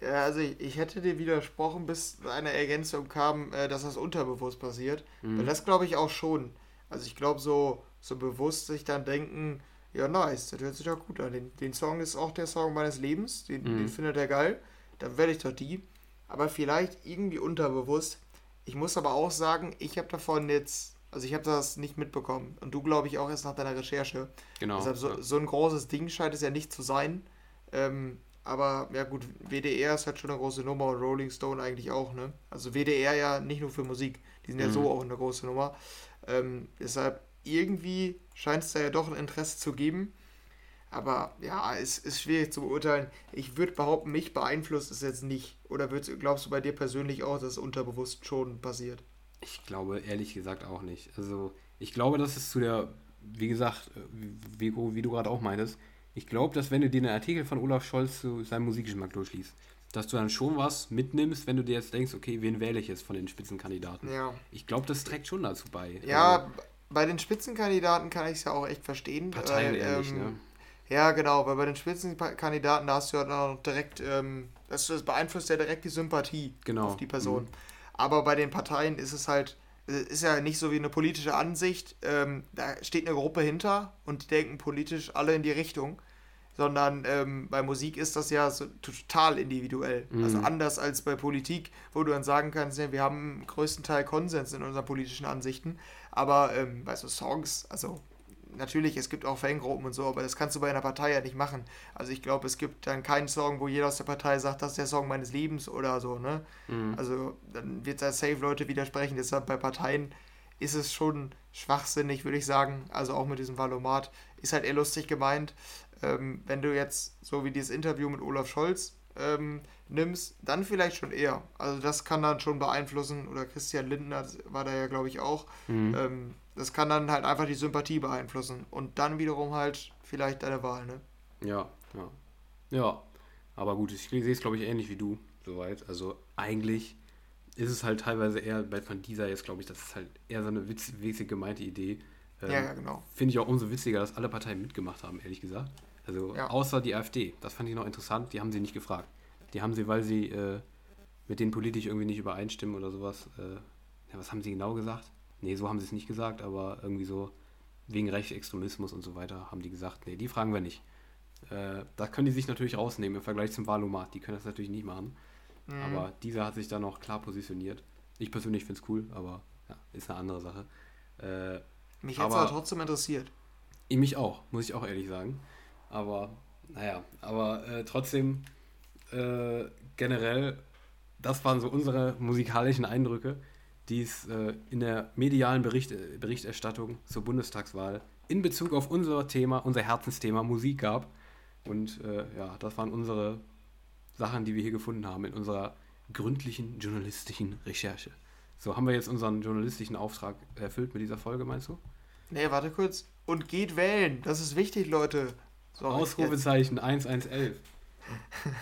Ja, also ich, ich hätte dir widersprochen, bis eine Ergänzung kam, äh, dass das unterbewusst passiert. Mhm. Weil das glaube ich auch schon. Also ich glaube, so, so bewusst sich dann denken, ja nice, das hört sich doch gut an. Den, den Song ist auch der Song meines Lebens, den, mhm. den findet er geil, dann werde ich doch die. Aber vielleicht irgendwie unterbewusst ich muss aber auch sagen, ich habe davon jetzt, also ich habe das nicht mitbekommen. Und du, glaube ich, auch erst nach deiner Recherche. Genau. Deshalb so, ja. so ein großes Ding scheint es ja nicht zu sein. Ähm, aber ja gut, WDR ist halt schon eine große Nummer und Rolling Stone eigentlich auch, ne? Also WDR ja nicht nur für Musik, die sind mhm. ja so auch eine große Nummer. Ähm, deshalb irgendwie scheint es da ja doch ein Interesse zu geben. Aber ja, es ist schwierig zu beurteilen. Ich würde behaupten, mich beeinflusst es jetzt nicht. Oder glaubst du bei dir persönlich auch, dass es unterbewusst schon passiert? Ich glaube ehrlich gesagt auch nicht. Also ich glaube, dass es zu der, wie gesagt, wie, wie du gerade auch meintest, ich glaube, dass wenn du dir einen Artikel von Olaf Scholz zu seinem Musikgeschmack durchliest, dass du dann schon was mitnimmst, wenn du dir jetzt denkst, okay, wen wähle ich jetzt von den Spitzenkandidaten? Ja. Ich glaube, das trägt schon dazu bei. Ja, also, bei den Spitzenkandidaten kann ich es ja auch echt verstehen. Parteienähnlich, ähm, ne? Ja, genau, weil bei den Spitzenkandidaten, da hast du ja dann auch direkt, ähm, das, das, beeinflusst ja direkt die Sympathie genau. auf die Person. Mhm. Aber bei den Parteien ist es halt, ist ja nicht so wie eine politische Ansicht, ähm, da steht eine Gruppe hinter und die denken politisch alle in die Richtung, sondern ähm, bei Musik ist das ja so total individuell. Mhm. Also anders als bei Politik, wo du dann sagen kannst, ja, wir haben im größten Teil Konsens in unseren politischen Ansichten, aber ähm, bei so Songs, also natürlich, es gibt auch Fangruppen und so, aber das kannst du bei einer Partei ja nicht machen. Also ich glaube, es gibt dann keinen Song, wo jeder aus der Partei sagt, das ist der Song meines Lebens oder so, ne? Mhm. Also dann wird da safe Leute widersprechen. Deshalb bei Parteien ist es schon schwachsinnig, würde ich sagen. Also auch mit diesem Valomat. Ist halt eher lustig gemeint. Ähm, wenn du jetzt, so wie dieses Interview mit Olaf Scholz ähm, nimmst, dann vielleicht schon eher. Also das kann dann schon beeinflussen. Oder Christian Lindner war da ja, glaube ich, auch. Mhm. Ähm, das kann dann halt einfach die Sympathie beeinflussen und dann wiederum halt vielleicht deine Wahl, ne? Ja, ja. Ja, aber gut, ich sehe es, glaube ich, ähnlich wie du, soweit. Also eigentlich ist es halt teilweise eher bei von dieser jetzt, glaube ich, das ist halt eher so eine witz, witzig gemeinte Idee. Ähm, ja, ja, genau. Finde ich auch umso witziger, dass alle Parteien mitgemacht haben, ehrlich gesagt. Also ja. außer die AfD, das fand ich noch interessant, die haben sie nicht gefragt. Die haben sie, weil sie äh, mit denen politisch irgendwie nicht übereinstimmen oder sowas. Äh, ja, was haben sie genau gesagt? Nee, so haben sie es nicht gesagt, aber irgendwie so wegen Rechtsextremismus und so weiter haben die gesagt, nee, die fragen wir nicht. Äh, da können die sich natürlich rausnehmen im Vergleich zum Valomat. Die können das natürlich nicht machen. Mhm. Aber dieser hat sich da noch klar positioniert. Ich persönlich finde es cool, aber ja, ist eine andere Sache. Äh, mich hätte es aber trotzdem interessiert. Mich auch, muss ich auch ehrlich sagen. Aber, naja, aber äh, trotzdem äh, generell, das waren so unsere musikalischen Eindrücke, die es äh, in der medialen Bericht, Berichterstattung zur Bundestagswahl in Bezug auf unser Thema, unser Herzensthema Musik gab. Und äh, ja, das waren unsere Sachen, die wir hier gefunden haben in unserer gründlichen journalistischen Recherche. So, haben wir jetzt unseren journalistischen Auftrag erfüllt mit dieser Folge, meinst du? Nee, warte kurz. Und geht wählen. Das ist wichtig, Leute. So, Ausrufezeichen 1111.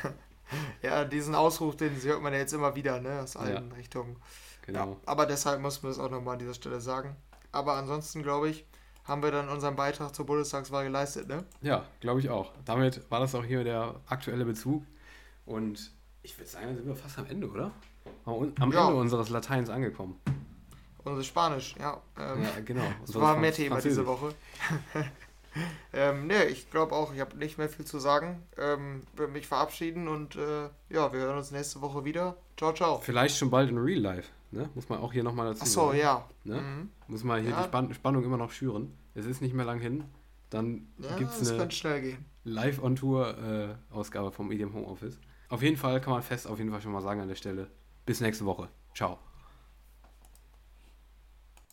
[laughs] ja, diesen Ausruf, den hört man ja jetzt immer wieder, ne? Aus allen ja. Richtungen. Genau. Ja, aber deshalb muss man es auch nochmal an dieser Stelle sagen. Aber ansonsten, glaube ich, haben wir dann unseren Beitrag zur Bundestagswahl geleistet, ne? Ja, glaube ich auch. Damit war das auch hier der aktuelle Bezug. Und ich würde sagen, sind wir fast am Ende, oder? Am ja. Ende unseres Lateins angekommen. Unser Spanisch, ja. Ähm, ja, genau. Das war mehr Thema diese Woche. [laughs] ähm, ne, ich glaube auch, ich habe nicht mehr viel zu sagen. Ähm, würde mich verabschieden und äh, ja, wir hören uns nächste Woche wieder. Ciao, ciao. Vielleicht schon bald in Real Life. Ne? Muss man auch hier nochmal dazu Ach so, sagen. ja. Ne? Mhm. Muss man hier ja. die Spann Spannung immer noch schüren. Es ist nicht mehr lang hin. Dann ja, gibt es eine Live-on-Tour-Ausgabe äh, vom EDM Homeoffice. Auf jeden Fall kann man fest auf jeden Fall schon mal sagen an der Stelle. Bis nächste Woche. Ciao.